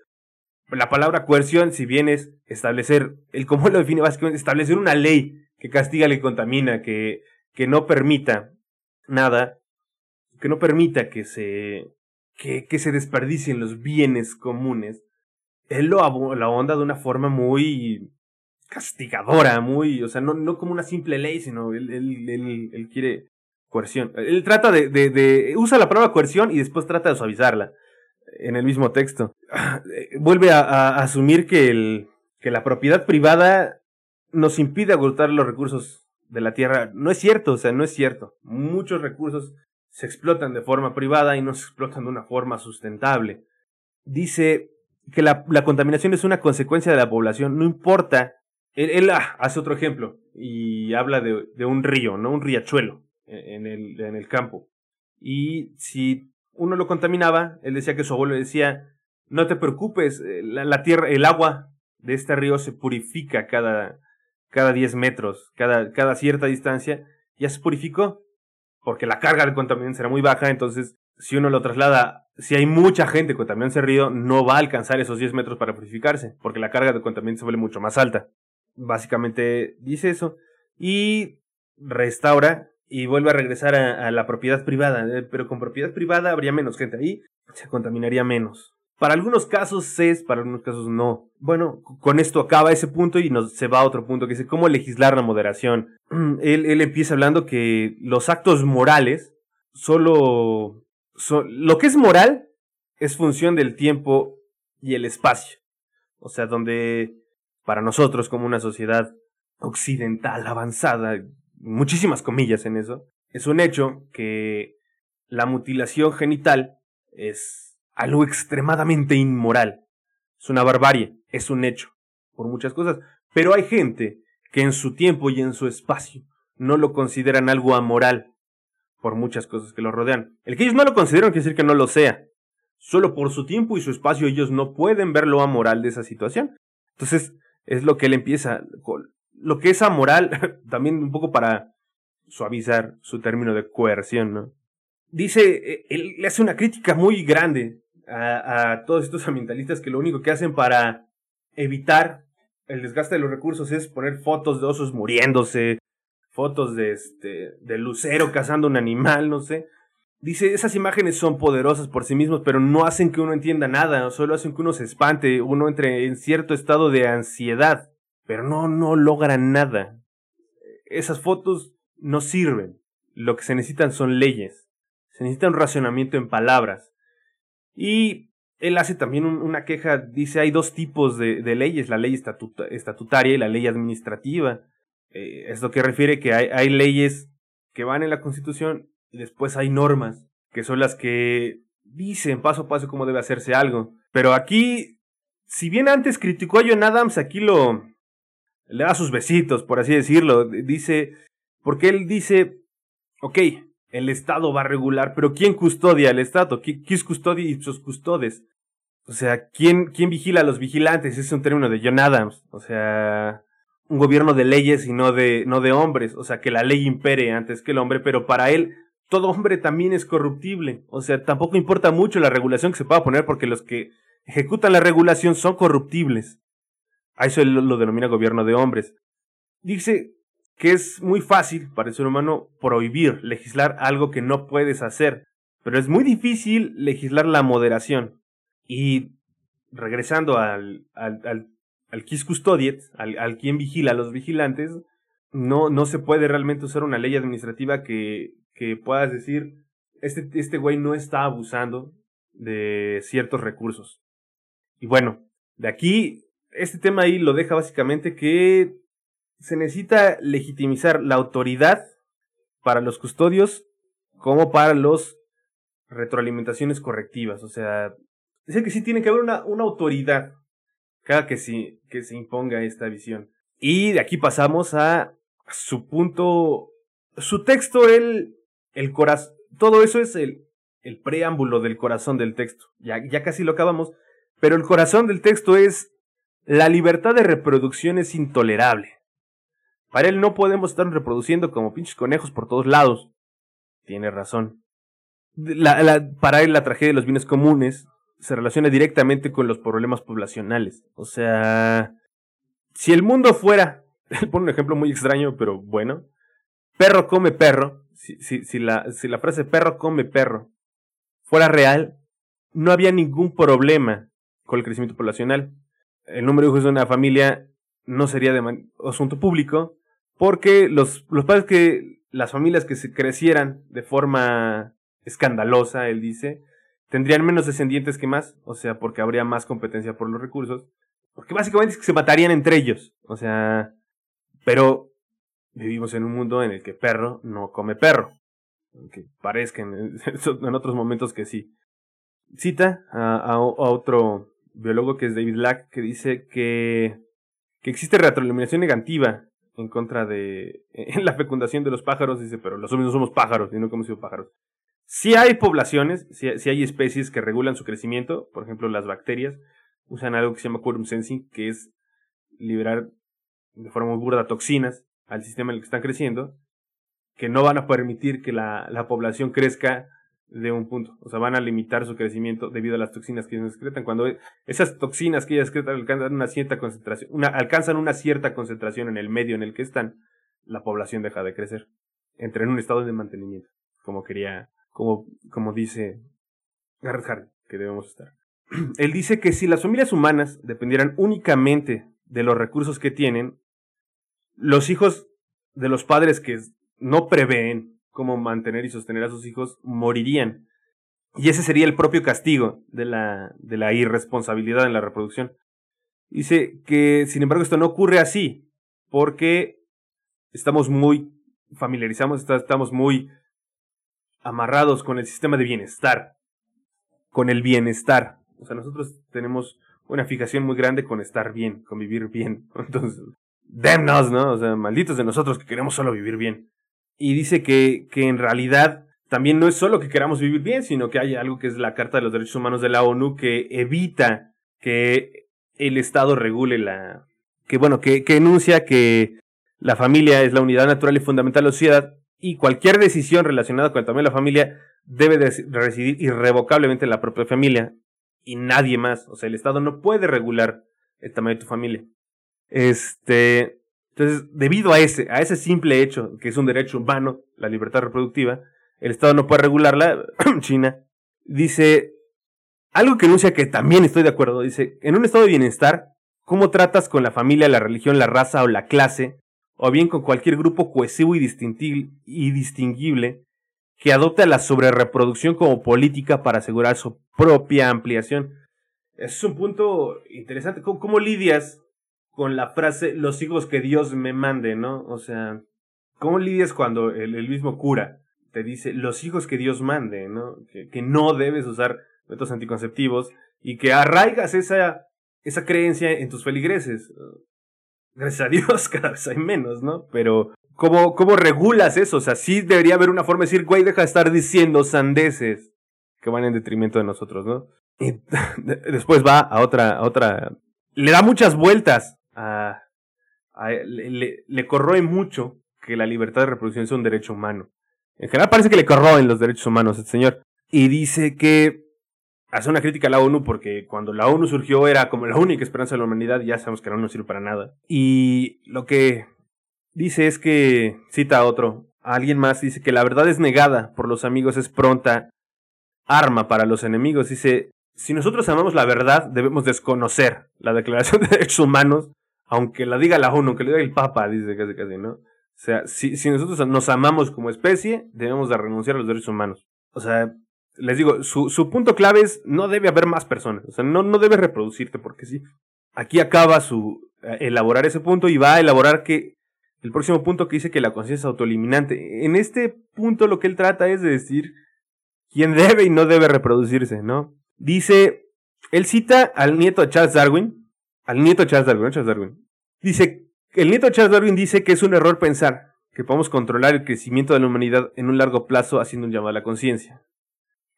B: La palabra coerción, si bien es establecer, el cómo lo define básicamente, establecer una ley que castiga que contamina, que, que no permita nada, que no permita que se, que, que se desperdicien los bienes comunes, él lo, onda de una forma muy castigadora, muy, o sea, no, no como una simple ley, sino él, él, él, él quiere coerción. Él trata de, de, de, usa la palabra coerción y después trata de suavizarla en el mismo texto. Vuelve a, a asumir que, el, que la propiedad privada nos impide agotar los recursos de la tierra. No es cierto, o sea, no es cierto. Muchos recursos se explotan de forma privada y no se explotan de una forma sustentable. Dice que la, la contaminación es una consecuencia de la población, no importa él, ah, hace otro ejemplo y habla de, de, un río, ¿no? Un riachuelo e, en el, en el campo. Y si uno lo contaminaba, él decía que su abuelo decía, no te preocupes, eh, la, la tierra, el agua de este río se purifica cada, cada 10 metros, cada, cada cierta distancia, ya se purificó, porque la carga de contaminación será muy baja, entonces si uno lo traslada, si hay mucha gente contaminando ese río, no va a alcanzar esos 10 metros para purificarse, porque la carga de contaminación se vuelve mucho más alta. Básicamente dice eso. Y restaura y vuelve a regresar a, la propiedad privada. Eh, pero con propiedad privada habría menos gente ahí, se contaminaría menos. Para algunos casos es, para algunos casos no. Bueno, con esto acaba ese punto y nos se va a otro punto que dice cómo legislar la moderación. Él, él empieza hablando que los actos morales solo... lo que es moral es función del tiempo y el espacio. O sea, donde para nosotros como una sociedad occidental avanzada, muchísimas comillas en eso, es un hecho que la mutilación genital es algo extremadamente inmoral. Es una barbarie, es un hecho, por muchas cosas. Pero hay gente que en su tiempo y en su espacio no lo consideran algo amoral, por muchas cosas que lo rodean. El que ellos no lo consideran quiere decir que no lo sea. Solo por su tiempo y su espacio ellos no pueden ver lo amoral de esa situación. Entonces, es lo que él empieza, lo que es amoral, también un poco para suavizar su término de coerción, ¿no? Dice, eh, él le hace una crítica muy grande a, a todos estos ambientalistas que lo único que hacen para evitar el desgaste de los recursos es poner fotos de osos muriéndose, fotos de este, de lucero cazando un animal, no sé. Dice, esas imágenes son poderosas por sí mismos, pero no hacen que uno entienda nada, solo hacen que uno se espante, uno entre en cierto estado de ansiedad, pero no, no logran nada. Esas fotos no sirven. Lo que se necesitan son leyes. Se necesita un racionamiento en palabras. Y él hace también una queja, dice, hay dos tipos de, leyes, la ley estatutaria y la ley administrativa. Eh, es lo que refiere que hay, hay leyes que van en la Constitución y después hay normas, que son las que dicen paso a paso cómo debe hacerse algo. Pero aquí, si bien antes criticó a John Adams, aquí lo le da sus besitos, por así decirlo. Dice, porque él dice, ok, el Estado va a regular, pero ¿quién custodia al Estado? ¿Quién custodia y sus custodes? O sea, ¿quién, ¿quién vigila a los vigilantes? Es un término de John Adams. O sea, un gobierno de leyes y no de, no de hombres. O sea, que la ley impere antes que el hombre, pero para él todo hombre también es corruptible. O sea, tampoco importa mucho la regulación que se pueda poner porque los que ejecutan la regulación son corruptibles. A eso él lo denomina gobierno de hombres. Dice, que es muy fácil para el ser humano prohibir, legislar algo que no puedes hacer, pero es muy difícil legislar la moderación. Y regresando al, al, al, al custodiet, al, al quien vigila a los vigilantes, no, no se puede realmente usar una ley administrativa que, que puedas decir, este, este güey no está abusando de ciertos recursos. Y bueno, de aquí, este tema ahí lo deja básicamente que se necesita legitimizar la autoridad para los custodios como para los retroalimentaciones correctivas. O sea, dice que sí tiene que haber una, una autoridad cada que, sí, que se imponga esta visión. Y de aquí pasamos a su punto, su texto, el, el corazón, todo eso es el, el preámbulo del corazón del texto. Ya, ya casi lo acabamos, pero el corazón del texto es la libertad de reproducción es intolerable. Para él no podemos estar reproduciendo como pinches conejos por todos lados. Tiene razón. La, para él la tragedia de los bienes comunes se relaciona directamente con los problemas poblacionales. O sea, si el mundo fuera, él pone un ejemplo muy extraño, pero bueno, perro come perro, si la frase perro come perro fuera real, no había ningún problema con el crecimiento poblacional. El número de hijos de una familia no sería de asunto público, porque los, los padres que, las familias que se crecieran de forma escandalosa, él dice, tendrían menos descendientes que más, o sea, porque habría más competencia por los recursos, porque básicamente es que se matarían entre ellos, o sea, pero vivimos en un mundo en el que perro no come perro, aunque parezca en, otros momentos que sí. Cita a, a, a, otro biólogo que es David Lack, que dice que, que existe retroiluminación negativa en contra de en la fecundación de los pájaros, dice, pero los hombres no somos pájaros y no hemos sido pájaros. Si hay poblaciones, si hay especies que regulan su crecimiento, por ejemplo las bacterias usan algo que se llama quorum sensing, que es liberar de forma muy burda toxinas al sistema en el que están creciendo, que no van a permitir que la, la población crezca de un punto. O sea, van a limitar su crecimiento debido a las toxinas que ellos excretan. Cuando esas toxinas que ellos excretan alcanzan una cierta concentración, una, alcanzan una cierta concentración en el medio en el que están, la población deja de crecer. Entra en un estado de mantenimiento, como quería como, como dice Garrett Hardy, que debemos estar. Él dice que si las familias humanas dependieran únicamente de los recursos que tienen, los hijos de los padres que no prevén cómo mantener y sostener a sus hijos morirían. Y ese sería el propio castigo de la, de la irresponsabilidad en la reproducción. Dice que, sin embargo, esto no ocurre así, porque estamos muy familiarizamos, estamos muy amarrados con el sistema de bienestar, con el bienestar. O sea, nosotros tenemos una fijación muy grande con estar bien, con vivir bien. Entonces, demnos, ¿no? O sea, malditos de nosotros que queremos solo vivir bien. Y dice que, que en realidad también no es solo que queramos vivir bien, sino que hay algo que es la Carta de los Derechos Humanos de la ONU que evita que el Estado regule la... que bueno, que, que enuncia que la familia es la unidad natural y fundamental de la sociedad y cualquier decisión relacionada con el tamaño de la familia debe de residir irrevocablemente en la propia familia y nadie más. O sea, el Estado no puede regular el tamaño de tu familia. Este, entonces, debido a ese, a ese simple hecho, que es un derecho humano, la libertad reproductiva, el Estado no puede regularla. China dice algo que enuncia que también estoy de acuerdo. Dice, en un estado de bienestar, ¿cómo tratas con la familia, la religión, la raza o la clase o bien con cualquier grupo cohesivo y, distinguible que adopte la sobrereproducción como política para asegurar su propia ampliación. es un punto interesante. ¿Cómo, lidias con la frase los hijos que Dios me mande, no? O sea, ¿cómo lidias cuando el, mismo cura te dice los hijos que Dios mande, ¿no? Que, no debes usar métodos anticonceptivos y que arraigas esa, esa creencia en tus feligreses gracias a Dios, cada vez hay menos, ¿no? Pero, ¿cómo, cómo regulas eso? O sea, sí debería haber una forma de decir, güey, deja de estar diciendo sandeces que van en detrimento de nosotros, ¿no? Y después va a otra, a otra, le da muchas vueltas a, le, corroe mucho que la libertad de reproducción es un derecho humano. En general parece que le corroen los derechos humanos este señor. Y dice que hace una crítica a la ONU porque cuando la ONU surgió era como la única esperanza de la humanidad ya sabemos que la ONU no sirve para nada. Y lo que dice es que, cita a otro, a alguien más, dice que la verdad es negada por los amigos, es pronta arma para los enemigos. Dice, si nosotros amamos la verdad, debemos desconocer la Declaración de Derechos Humanos, aunque la diga la ONU, aunque la diga el Papa, dice casi casi, ¿no? O sea, si, si nosotros nos amamos como especie, debemos de renunciar a los derechos humanos. O sea, les digo, su, su punto clave es no debe haber más personas. O sea, no, no debe reproducirte, porque sí. Aquí acaba su eh, elaborar ese punto y va a elaborar que el próximo punto que dice que la conciencia es autoeliminante. En este punto lo que él trata es de decir quién debe y no debe reproducirse, ¿no? Dice, él cita al nieto de Charles Darwin, al nieto Charles Darwin. Charles Darwin. Dice, el nieto de Charles Darwin dice que es un error pensar que podemos controlar el crecimiento de la humanidad en un largo plazo haciendo un llamado a la conciencia.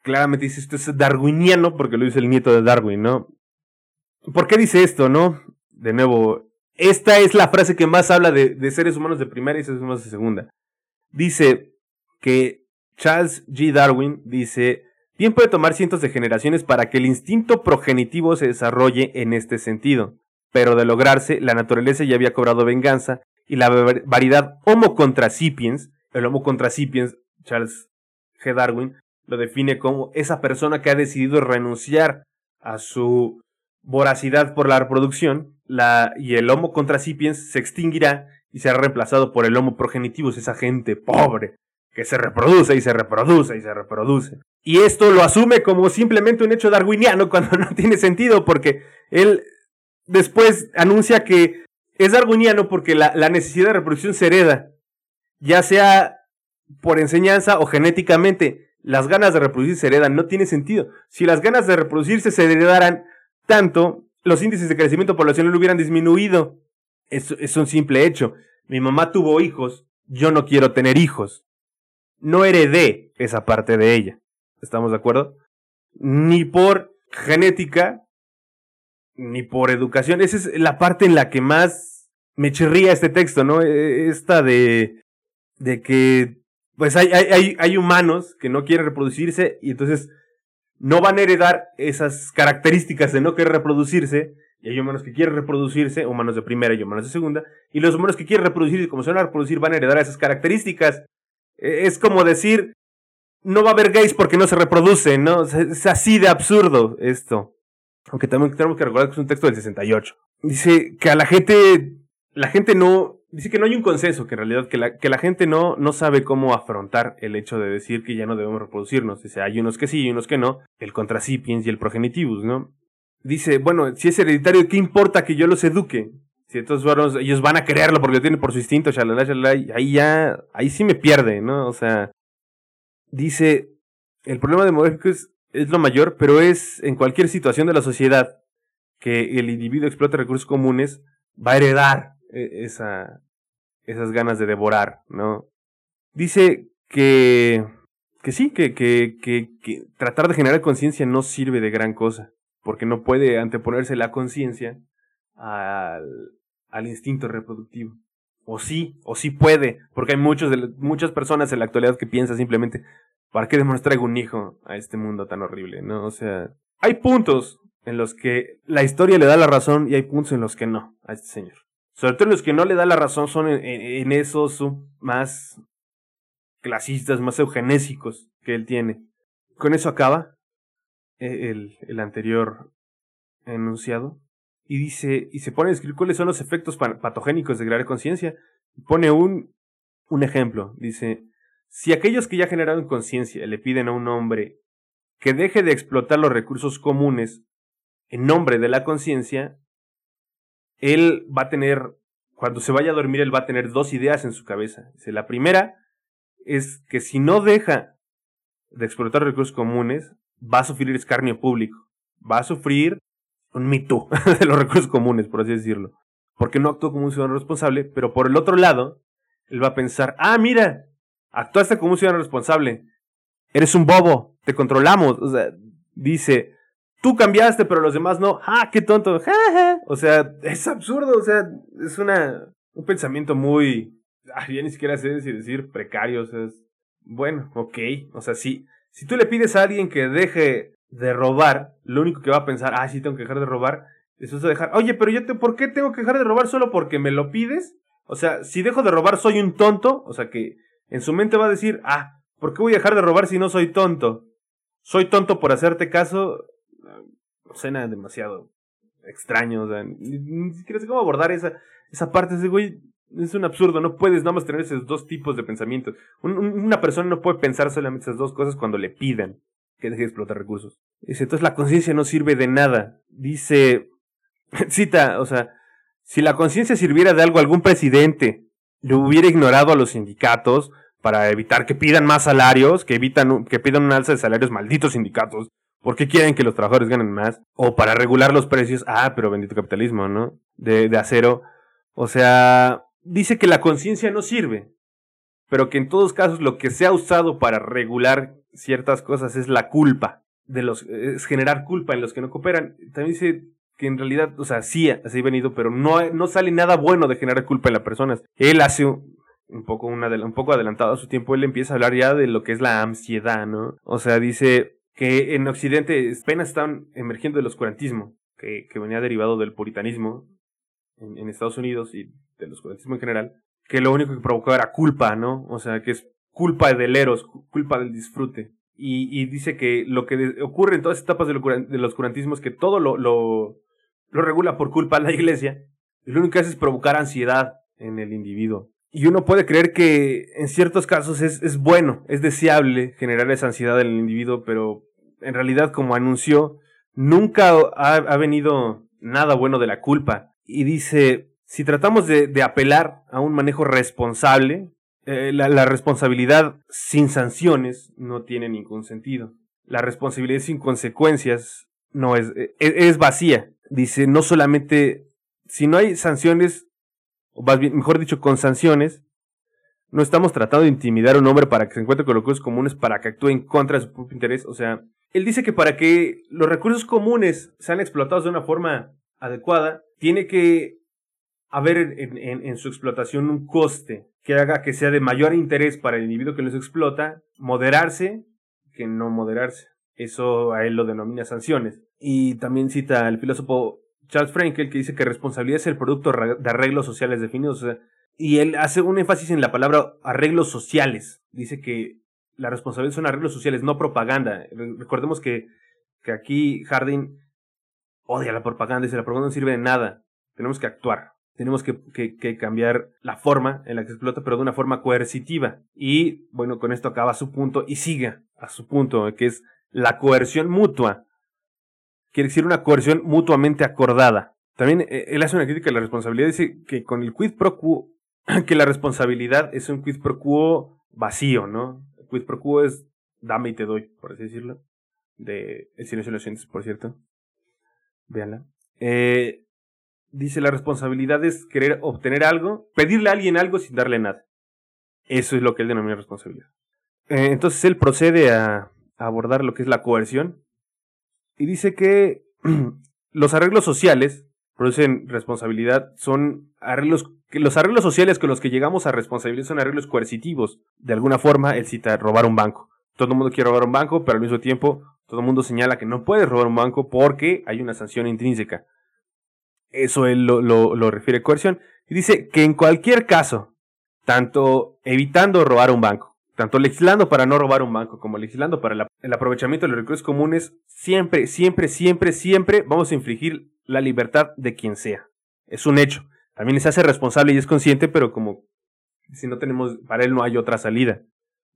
B: Claramente dice esto es darwiniano porque lo dice el nieto de Darwin, ¿no? ¿Por qué dice esto, no? De nuevo, esta es la frase que más habla de, de seres humanos de primera y seres humanos de segunda. Dice que Charles G. Darwin dice, bien puede tomar cientos de generaciones para que el instinto progenitivo se desarrolle en este sentido, pero de lograrse, la naturaleza ya había cobrado venganza y la variedad Homo contracipiens, el Homo contracipiens, Charles G. Darwin, lo define como esa persona que ha decidido renunciar a su voracidad por la reproducción, la, y el Homo contracipiens se extinguirá y será reemplazado por el Homo progenitivus, esa gente pobre que se reproduce y se reproduce y se reproduce. Y esto lo asume como simplemente un hecho darwiniano cuando no tiene sentido porque él después anuncia que es darwiniano porque la, la necesidad de reproducción se hereda, ya sea por enseñanza o genéticamente. Las ganas de reproducirse se heredan, no tiene sentido. Si las ganas de reproducirse se heredaran tanto, los índices de crecimiento poblacional hubieran disminuido. Es, es un simple hecho. Mi mamá tuvo hijos, yo no quiero tener hijos. No heredé esa parte de ella. ¿Estamos de acuerdo? Ni por genética, ni por educación. Esa es la parte en la que más me chirría este texto, ¿no? E, esta de, de que, pues hay, hay, hay humanos que no quieren reproducirse y entonces no van a heredar esas características de no querer reproducirse. Y hay humanos que quieren reproducirse, humanos de primera y humanos de segunda. Y los humanos que quieren reproducirse, como se van a reproducir, van a heredar esas características. E, es como decir, no va a haber gays porque no se reproducen, ¿no? Es así de absurdo esto. Aunque también tenemos que recordar que es un texto del 68. Dice que a la gente, la gente no, dice que no hay un consenso, que en realidad que la, que la gente no, no sabe cómo afrontar el hecho de decir que ya no debemos reproducirnos. Dice, hay unos que sí y unos que no, el contracipiens y el progenitivus, ¿no? Dice, bueno, si es hereditario, ¿qué importa que yo los eduque? Si varones, ellos van a quererlo porque lo tienen por su instinto, shalala, shalala, ahí ya, ahí sí me pierde, ¿no? O sea, dice, el problema demográfico es es lo mayor, pero es en cualquier situación de la sociedad que el individuo explote recursos comunes, va a heredar e, esa, esas ganas de devorar, ¿no? Dice que, que sí, que, que, que, que tratar de generar conciencia no sirve de gran cosa, porque no puede anteponerse la conciencia al, al instinto reproductivo. O sí, o sí puede, porque hay muchos de, muchas personas en la actualidad que piensan simplemente, ¿para qué demonios traigo un hijo a este mundo tan horrible? ¿No? O sea, hay puntos en los que la historia le da la razón y hay puntos en los que no a este señor. Sobre todo los que no le da la razón son en, esos más clasistas, más eugenésicos que él tiene. Con eso acaba e, el, el anterior enunciado y dice y se pone a describir cuáles son los efectos patogénicos de crear conciencia. Pone un un ejemplo, dice si aquellos que ya generaron conciencia le piden a un hombre que deje de explotar los recursos comunes en nombre de la conciencia, él va a tener, cuando se vaya a dormir, él va a tener dos ideas en su cabeza. La primera es que si no deja de explotar recursos comunes, va a sufrir escarnio público, va a sufrir un mito de los recursos comunes, por así decirlo, porque no actuó como un ciudadano responsable, pero por el otro lado, él va a pensar, ah, mira, actuaste como un ciudadano responsable. Eres un bobo, te controlamos. O sea, dice, tú cambiaste, pero los demás no. ¡Ah, qué tonto! O sea, es absurdo. O sea, es una, un pensamiento muy. Ah, ya ni siquiera sé si decir precario. O sea, es, bueno, ok. O sea, si, si tú le pides a alguien que deje de robar, lo único que va a pensar, ah, sí, tengo que dejar de robar, eso es dejar. Oye, pero yo te, ¿por qué tengo que dejar de robar solo porque me lo pides? O sea, si dejo de robar soy un tonto, o sea que en su mente va a decir, ah, ¿por qué voy a dejar de robar si no soy tonto? Soy tonto por hacerte caso. Suena demasiado extraño, o sea, ni, siquiera sé cómo abordar esa, esa parte. Ese güey es un absurdo, no puedes nada más tener esos dos tipos de pensamientos. una persona no puede pensar solamente esas dos cosas cuando le pidan que deje de explotar recursos. Dice, entonces la conciencia no sirve de nada. Dice, cita, o sea, si la conciencia sirviera de algo, algún presidente le hubiera ignorado a los sindicatos para evitar que pidan más salarios, que evitan que pidan un alza de salarios, malditos sindicatos, porque quieren que los trabajadores ganen más, o para regular los precios, ah, pero bendito capitalismo, ¿no? De acero. O sea, dice que la conciencia no sirve, pero que en todos casos lo que se ha usado para regular ciertas cosas es la culpa de los es generar culpa en los que no cooperan. También dice que en realidad, o sea, sí, así ha venido, pero no, no sale nada bueno de generar culpa en las personas. Él hace un poco, un poco adelantado a su tiempo, él empieza a hablar ya de lo que es la ansiedad, ¿no? O sea, dice que en Occidente apenas están emergiendo el oscurantismo, que, que venía derivado del puritanismo en, en Estados Unidos y del oscurantismo en general, que lo único que provocó era culpa, ¿no? O sea, que es culpa del eros, culpa del disfrute. Y, dice que lo que ocurre en todas las etapas del, oscurantismo es que todo lo, lo, regula por culpa de la iglesia. Y lo único que hace es provocar ansiedad en el individuo. Y uno puede creer que en ciertos casos es, es bueno, es deseable generar esa ansiedad en el individuo, pero en realidad, como anunció, nunca ha, ha venido nada bueno de la culpa. Y dice, si tratamos de apelar a un manejo responsable, eh, la, responsabilidad sin sanciones no tiene ningún sentido. La responsabilidad sin consecuencias no es, es, e, es vacía. Dice, no solamente, si no hay sanciones, o más bien, mejor dicho, con sanciones, no estamos tratando de intimidar a un hombre para que se encuentre con recursos comunes para que actúe en contra de su propio interés. O sea, él dice que para que los recursos comunes sean explotados de una forma adecuada, tiene que haber en, su explotación un coste que haga que sea de mayor interés para el individuo que los explota, moderarse que no moderarse. Eso a él lo denomina sanciones. Y también cita al filósofo Charles Frankel que dice que responsabilidad es el producto de arreglos sociales definidos. y él hace un énfasis en la palabra arreglos sociales. Dice que la responsabilidad son arreglos sociales, no propaganda. Recordemos que, que aquí Harding odia la propaganda, dice la propaganda no sirve de nada. Tenemos que actuar. Tenemos que, que, cambiar la forma en la que se explota, pero de una forma coercitiva. Y bueno, con esto acaba su punto y sigue a su punto, que es la coerción mutua. Quiere decir una coerción mutuamente acordada. También eh, él hace una crítica a la responsabilidad, dice que con el quid pro quo, que la responsabilidad es un quid pro quo vacío, ¿no? El quid pro quo es dame y te doy, por así decirlo. De El silencio de los por cierto. Véanla. Eh, dice la responsabilidad es querer obtener algo, pedirle a alguien algo sin darle nada. Eso es lo que él denomina responsabilidad. Eh, entonces él procede a, a, abordar lo que es la coerción y dice que los arreglos sociales producen responsabilidad, son arreglos, que los arreglos sociales con los que llegamos a responsabilidad son arreglos coercitivos. De alguna forma, él cita robar un banco. Todo el mundo quiere robar un banco, pero al mismo tiempo todo el mundo señala que no puedes robar un banco porque hay una sanción intrínseca. Eso él lo, lo, refiere a coerción. Y dice que en cualquier caso, tanto evitando robar un banco, tanto legislando para no robar un banco como legislando para el, aprovechamiento de los recursos comunes, siempre, siempre, siempre, siempre vamos a infligir la libertad de quien sea. Es un hecho. También se hace responsable y es consciente, pero como si no tenemos, para él no hay otra salida.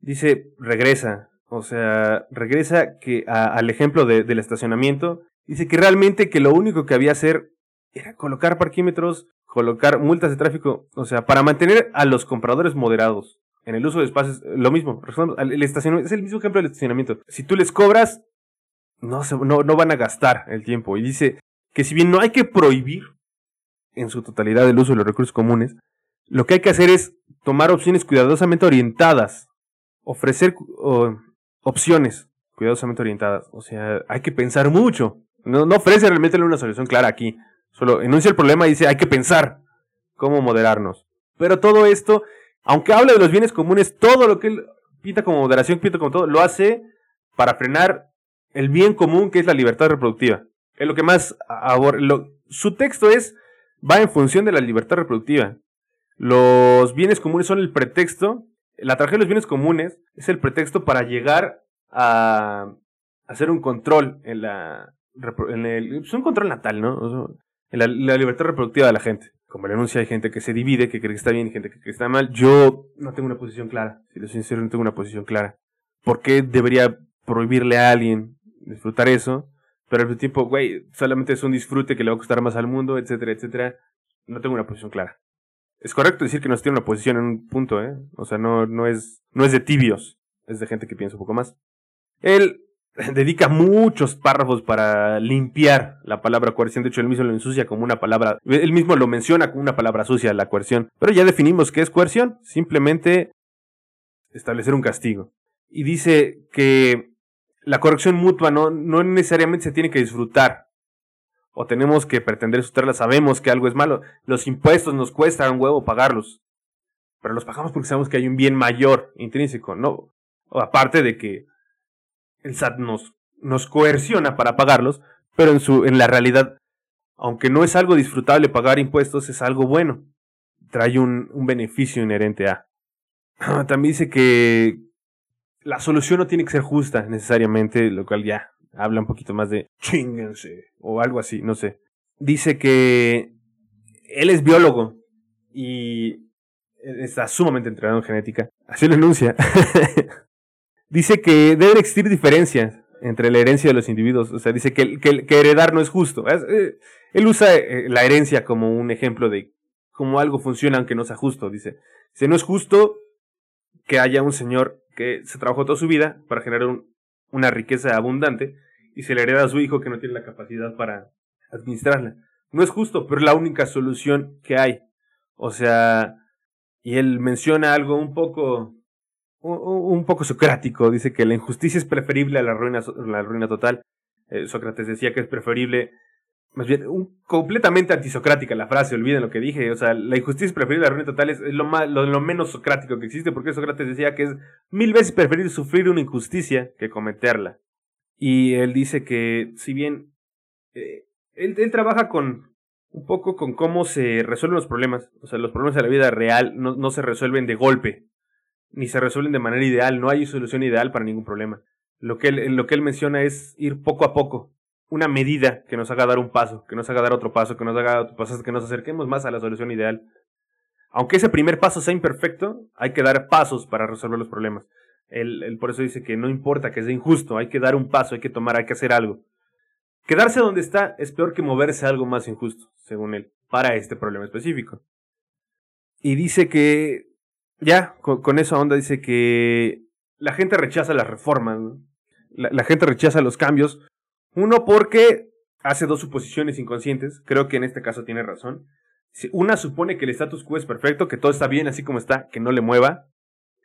B: Dice, regresa. O sea, regresa que al ejemplo de, del estacionamiento. Dice que realmente que lo único que había hacer era colocar parquímetros, colocar multas de tráfico, o sea, para mantener a los compradores moderados en el uso de espacios, lo mismo, el estacionamiento, es el mismo ejemplo del estacionamiento. Si tú les cobras, no, no, no van a gastar el tiempo. Y dice que si bien no hay que prohibir en su totalidad el uso de los recursos comunes, lo que hay que hacer es tomar opciones cuidadosamente orientadas, ofrecer opciones cuidadosamente orientadas. O sea, hay que pensar mucho. No, no ofrece realmente una solución clara aquí. Solo enuncia el problema y dice hay que pensar cómo moderarnos. Pero todo esto, aunque habla de los bienes comunes, todo lo que él pinta como moderación, pinta como todo, lo hace para frenar el bien común que es la libertad reproductiva. Es lo que más lo, su texto es va en función de la libertad reproductiva. Los bienes comunes son el pretexto, la tragedia de los bienes comunes es el pretexto para llegar a hacer un control en la en el, es un control natal, ¿no? En la, libertad reproductiva de la gente. Como le anuncia, hay gente que se divide, que cree que está bien y gente que cree que está mal. Yo no tengo una posición clara. Si lo sincero, no tengo una posición clara. ¿Por qué debería prohibirle a alguien disfrutar eso? Pero al tiempo, güey, solamente es un disfrute que le va a costar más al mundo, etcétera, etcétera. No tengo una posición clara. Es correcto decir que no se tiene una posición en un punto, ¿eh? O sea, no, no, es, no es de tibios. Es de gente que piensa un poco más. Él dedica muchos párrafos para limpiar la palabra coerción. De hecho, él mismo lo ensucia como una palabra. Él mismo lo menciona como una palabra sucia, la coerción. Pero ya definimos qué es coerción. Simplemente establecer un castigo. Y dice que la corrección mutua no, no necesariamente se tiene que disfrutar. O tenemos que pretender disfrutarla. Sabemos que algo es malo. Los impuestos nos cuesta un huevo pagarlos. Pero los pagamos porque sabemos que hay un bien mayor intrínseco, ¿no? O aparte de que el SAT nos, nos coerciona para pagarlos, pero en, su, en la realidad, aunque no es algo disfrutable pagar impuestos, es algo bueno. Trae un, un beneficio inherente a. También dice que la solución no tiene que ser justa necesariamente, lo cual ya habla un poquito más de chingense o algo así, no sé. Dice que él es biólogo y está sumamente entrenado en genética. Así lo enuncia. dice que deben existir diferencias entre la herencia de los individuos. O sea, dice que, que, heredar no es justo. Eh, él usa eh, la herencia como un ejemplo de cómo algo funciona aunque no sea justo. Dice, si no es justo que haya un señor que se trabajó toda su vida para generar una riqueza abundante y se le hereda a su hijo que no tiene la capacidad para administrarla. No es justo, pero es la única solución que hay. O sea, y él menciona algo un poco un poco socrático, dice que la injusticia es preferible a la ruina, la ruina total. Eh, Sócrates decía que es preferible, más bien, un, completamente antisocrática la frase, olviden lo que dije, o sea, la injusticia es preferible a la ruina total es, lo, más, lo, menos socrático que existe, porque Sócrates decía que es mil veces preferible sufrir una injusticia que cometerla. Y él dice que, si bien eh, él, él trabaja con un poco con cómo se resuelven los problemas, o sea, los problemas de la vida real no, no se resuelven de golpe, ni se resuelven de manera ideal, no hay solución ideal para ningún problema. Lo que él, lo que él menciona es ir poco a poco, una medida que nos haga dar un paso, que nos haga dar otro paso, que nos haga otro paso, que nos acerquemos más a la solución ideal. Aunque ese primer paso sea imperfecto, hay que dar pasos para resolver los problemas. Él, él por eso dice que no importa que sea injusto, hay que dar un paso, hay que tomar, hay que hacer algo. Quedarse donde está es peor que moverse a algo más injusto, según él, para este problema específico. Y dice que ya, con, esa onda dice que la gente rechaza las reformas, la, gente rechaza los cambios. Uno porque hace dos suposiciones inconscientes, creo que en este caso tiene razón. Una supone que el status quo es perfecto, que todo está bien así como está, que no le mueva,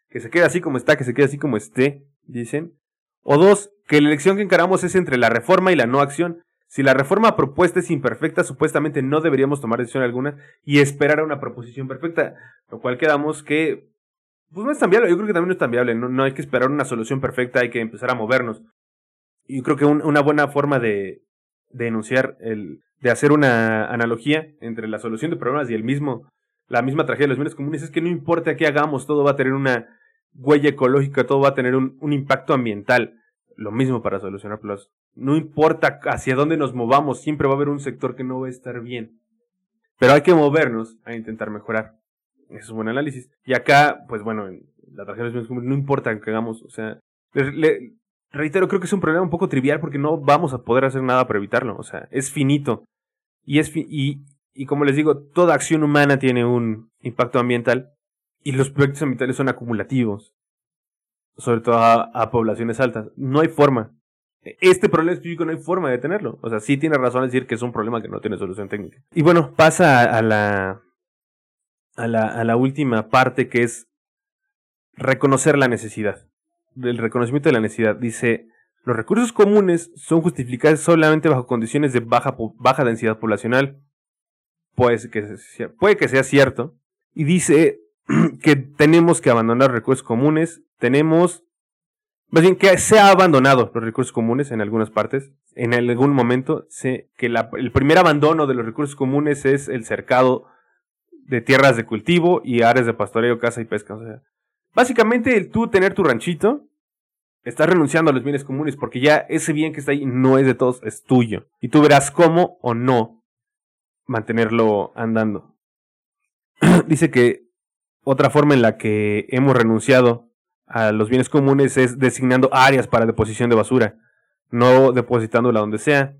B: que se quede así como está, que se quede así como esté, dicen. O dos, que la elección que encaramos es entre la reforma y la no acción. Si la reforma propuesta es imperfecta, supuestamente no deberíamos tomar decisión alguna y esperar a una proposición perfecta, lo cual quedamos que pues no es tan viable, yo creo que también no es tan viable, no, hay que esperar una solución perfecta, hay que empezar a movernos. Yo creo que una buena forma de, de enunciar, el, de hacer una analogía entre la solución de problemas y el mismo, la misma tragedia de los bienes comunes es que no importa qué hagamos, todo va a tener una huella ecológica, todo va a tener un impacto ambiental. Lo mismo para solucionar problemas. No importa hacia dónde nos movamos, siempre va a haber un sector que no va a estar bien. Pero hay que movernos a intentar mejorar. Eso es un buen análisis. Y acá, pues bueno, en la los no importa que hagamos, o sea, reitero, creo que es un problema un poco trivial porque no vamos a poder hacer nada para evitarlo, o sea, es finito. Y es y, y como les digo, toda acción humana tiene un impacto ambiental y los proyectos ambientales son acumulativos, sobre todo a poblaciones altas. No hay forma este problema específico no hay forma de detenerlo. O sea, sí tiene razón decir que es un problema que no tiene solución técnica. Y bueno, pasa a la, a la, a la última parte que es reconocer la necesidad. El reconocimiento de la necesidad. Dice, los recursos comunes son justificados solamente bajo condiciones de baja, baja densidad poblacional. Puede que, puede que sea cierto. Y dice que tenemos que abandonar recursos comunes. Tenemos más bien que se ha abandonado los recursos comunes en algunas partes. En algún momento sé que el primer abandono de los recursos comunes es el cercado de tierras de cultivo y áreas de pastoreo, caza y pesca. O sea, básicamente el tú tener tu ranchito, estás renunciando a los bienes comunes porque ya ese bien que está ahí no es de todos, es tuyo. Y tú verás cómo o no mantenerlo andando. Dice que otra forma en la que hemos renunciado a los bienes comunes es designando áreas para deposición de basura, no depositándola donde sea.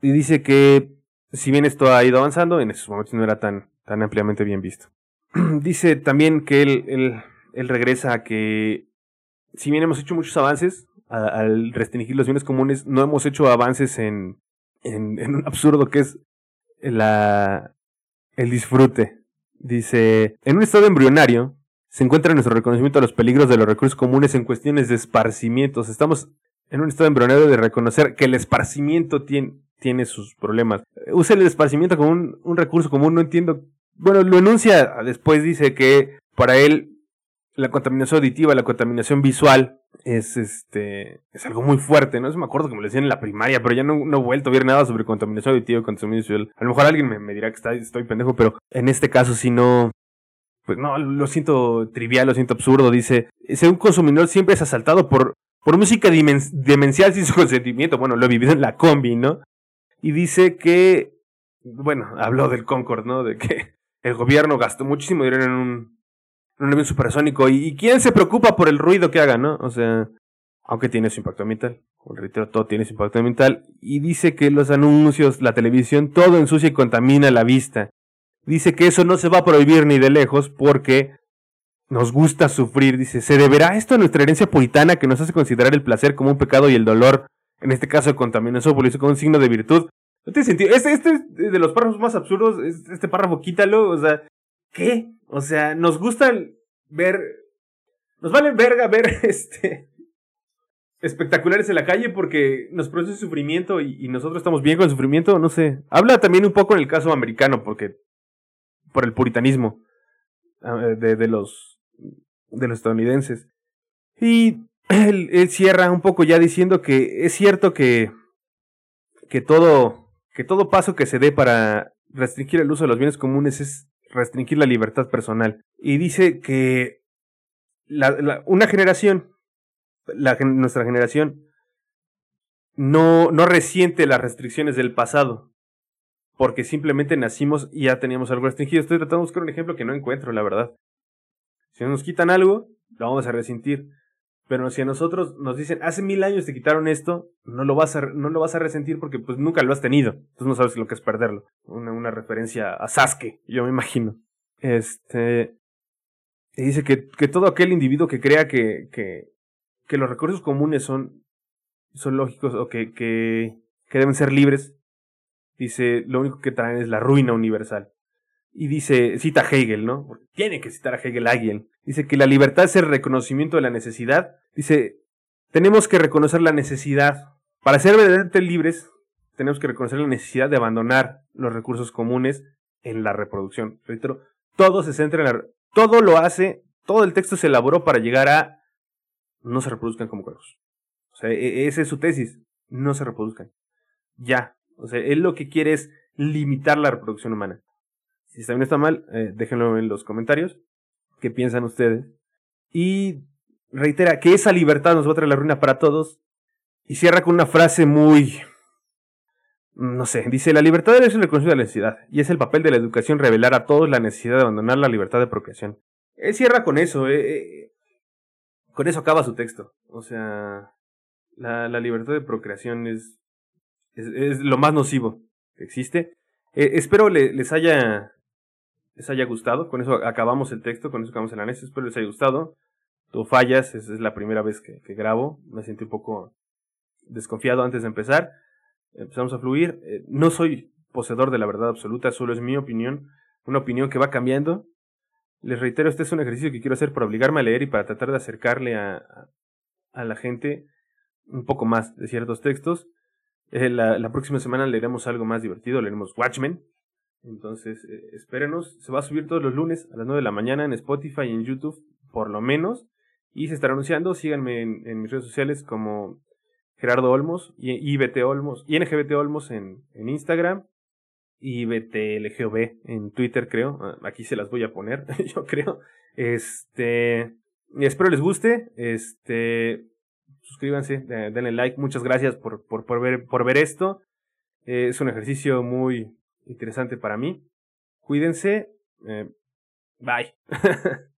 B: Y dice que si bien esto ha ido avanzando, en esos momentos no era tan, tan ampliamente bien visto. dice también que él, él, regresa a que si bien hemos hecho muchos avances al restringir los bienes comunes, no hemos hecho avances en, en, en un absurdo que es la, el disfrute. Dice, en un estado embrionario se encuentra nuestro reconocimiento de los peligros de los recursos comunes en cuestiones de esparcimientos. Estamos en un estado embrionario de reconocer que el esparcimiento tiene, tiene sus problemas. Usa el esparcimiento como un, recurso común, no entiendo. Bueno, lo enuncia, después dice que para él la contaminación auditiva, la contaminación visual es este es algo muy fuerte, ¿no? Eso me acuerdo que me lo decían en la primaria, pero ya no, no he vuelto a ver nada sobre contaminación auditiva y contaminación visual. A lo mejor alguien me, dirá que estoy pendejo, pero en este caso si no pues no, lo siento trivial, lo siento absurdo, dice, ser un consumidor siempre es asaltado por por música demencial sin su consentimiento. Bueno, lo he vivido en la combi, ¿no? Y dice que, bueno, habló del Concord, ¿no? De que el gobierno gastó muchísimo dinero en un un avión supersónico. ¿Y, quién se preocupa por el ruido que haga, no? O sea, aunque tiene su impacto ambiental. Como reitero, todo tiene su impacto ambiental. Y dice que los anuncios, la televisión, todo ensucia y contamina la vista. Dice que eso no se va a prohibir ni de lejos porque nos gusta sufrir. Dice, ¿se deberá esto a nuestra herencia puritana que nos hace considerar el placer como un pecado y el dolor, en este caso contaminación, como un signo de virtud? No tiene sentido. Este, este es de los párrafos más absurdos. Este párrafo, quítalo. O sea, ¿qué? O sea, nos gusta ver. Nos vale verga ver este. espectaculares en la calle porque nos produce sufrimiento y, nosotros estamos bien con el sufrimiento, no sé. Habla también un poco en el caso americano, porque. Por el puritanismo de, de los. de los estadounidenses. Y él, cierra un poco ya diciendo que es cierto que. que todo. que todo paso que se dé para restringir el uso de los bienes comunes es restringir la libertad personal. Y dice que la, una generación, la, nuestra generación, no, no resiente las restricciones del pasado. Porque simplemente nacimos y ya teníamos algo restringido. Estoy tratando de buscar un ejemplo que no encuentro, la verdad. Si nos quitan algo, lo vamos a resentir. Pero si a nosotros nos dicen, hace mil años te quitaron esto, no lo vas a, no lo vas a resentir porque pues nunca lo has tenido. Entonces no sabes lo que es perderlo. Una, una referencia a Sasuke, yo me imagino. Este. Y dice que, que todo aquel individuo que crea que, que, que los recursos comunes son, son lógicos o que, que, que deben ser libres, dice, lo único que traen es la ruina universal. Y dice, cita a Hegel, ¿no? Porque tiene que citar a Hegel alguien. Dice que la libertad es el reconocimiento de la necesidad. Dice, tenemos que reconocer la necesidad. Para ser verdaderamente libres, tenemos que reconocer la necesidad de abandonar los recursos comunes en la reproducción. Reitero, todo se centra en la... Todo lo hace, todo el texto se elaboró para llegar a... No se reproduzcan como cuervos. O sea, e, esa es su tesis. No se reproduzcan. Ya. O sea, él lo que quiere es limitar la reproducción humana. Si está está mal, eh, déjenlo en los comentarios. ¿Qué piensan ustedes? Y reitera que esa libertad nos va a traer la ruina para todos. Y cierra con una frase muy... No sé, dice, la libertad es el reconocimiento de la necesidad, y es el papel de la educación revelar a todos la necesidad de abandonar la libertad de procreación. Él cierra con eso, eh, eh, con eso acaba su texto. O sea, la libertad de procreación es, es, es, lo más nocivo que existe. espero les haya les haya gustado. Con eso acabamos el texto, con eso acabamos el análisis. Espero les haya gustado. Tú fallas, es, es la primera vez que, que, grabo. Me sentí un poco desconfiado antes de empezar. Empezamos a fluir. Eh, no soy poseedor de la verdad absoluta, solo es mi opinión. Una opinión que va cambiando. Les reitero, este es un ejercicio que quiero hacer para obligarme a leer y para tratar de acercarle a, a, la gente un poco más de ciertos textos. Eh, la, próxima semana leeremos algo más divertido, leeremos Watchmen, entonces, eh, espérenos. Se va a subir todos los lunes a las 9 de la mañana en Spotify y en YouTube, por lo menos. Y se estará anunciando. Síganme en, mis redes sociales como Gerardo Olmos y IBT Olmos y NGBT Olmos en, en Instagram. IBTLGOB en Twitter, creo. Ah, aquí se las voy a poner, yo creo. Este. Espero les guste. Este. Suscríbanse, denle like. Muchas gracias por, por, por, ver, por ver esto. es un ejercicio muy interesante para mí. Cuídense. Eh, bye.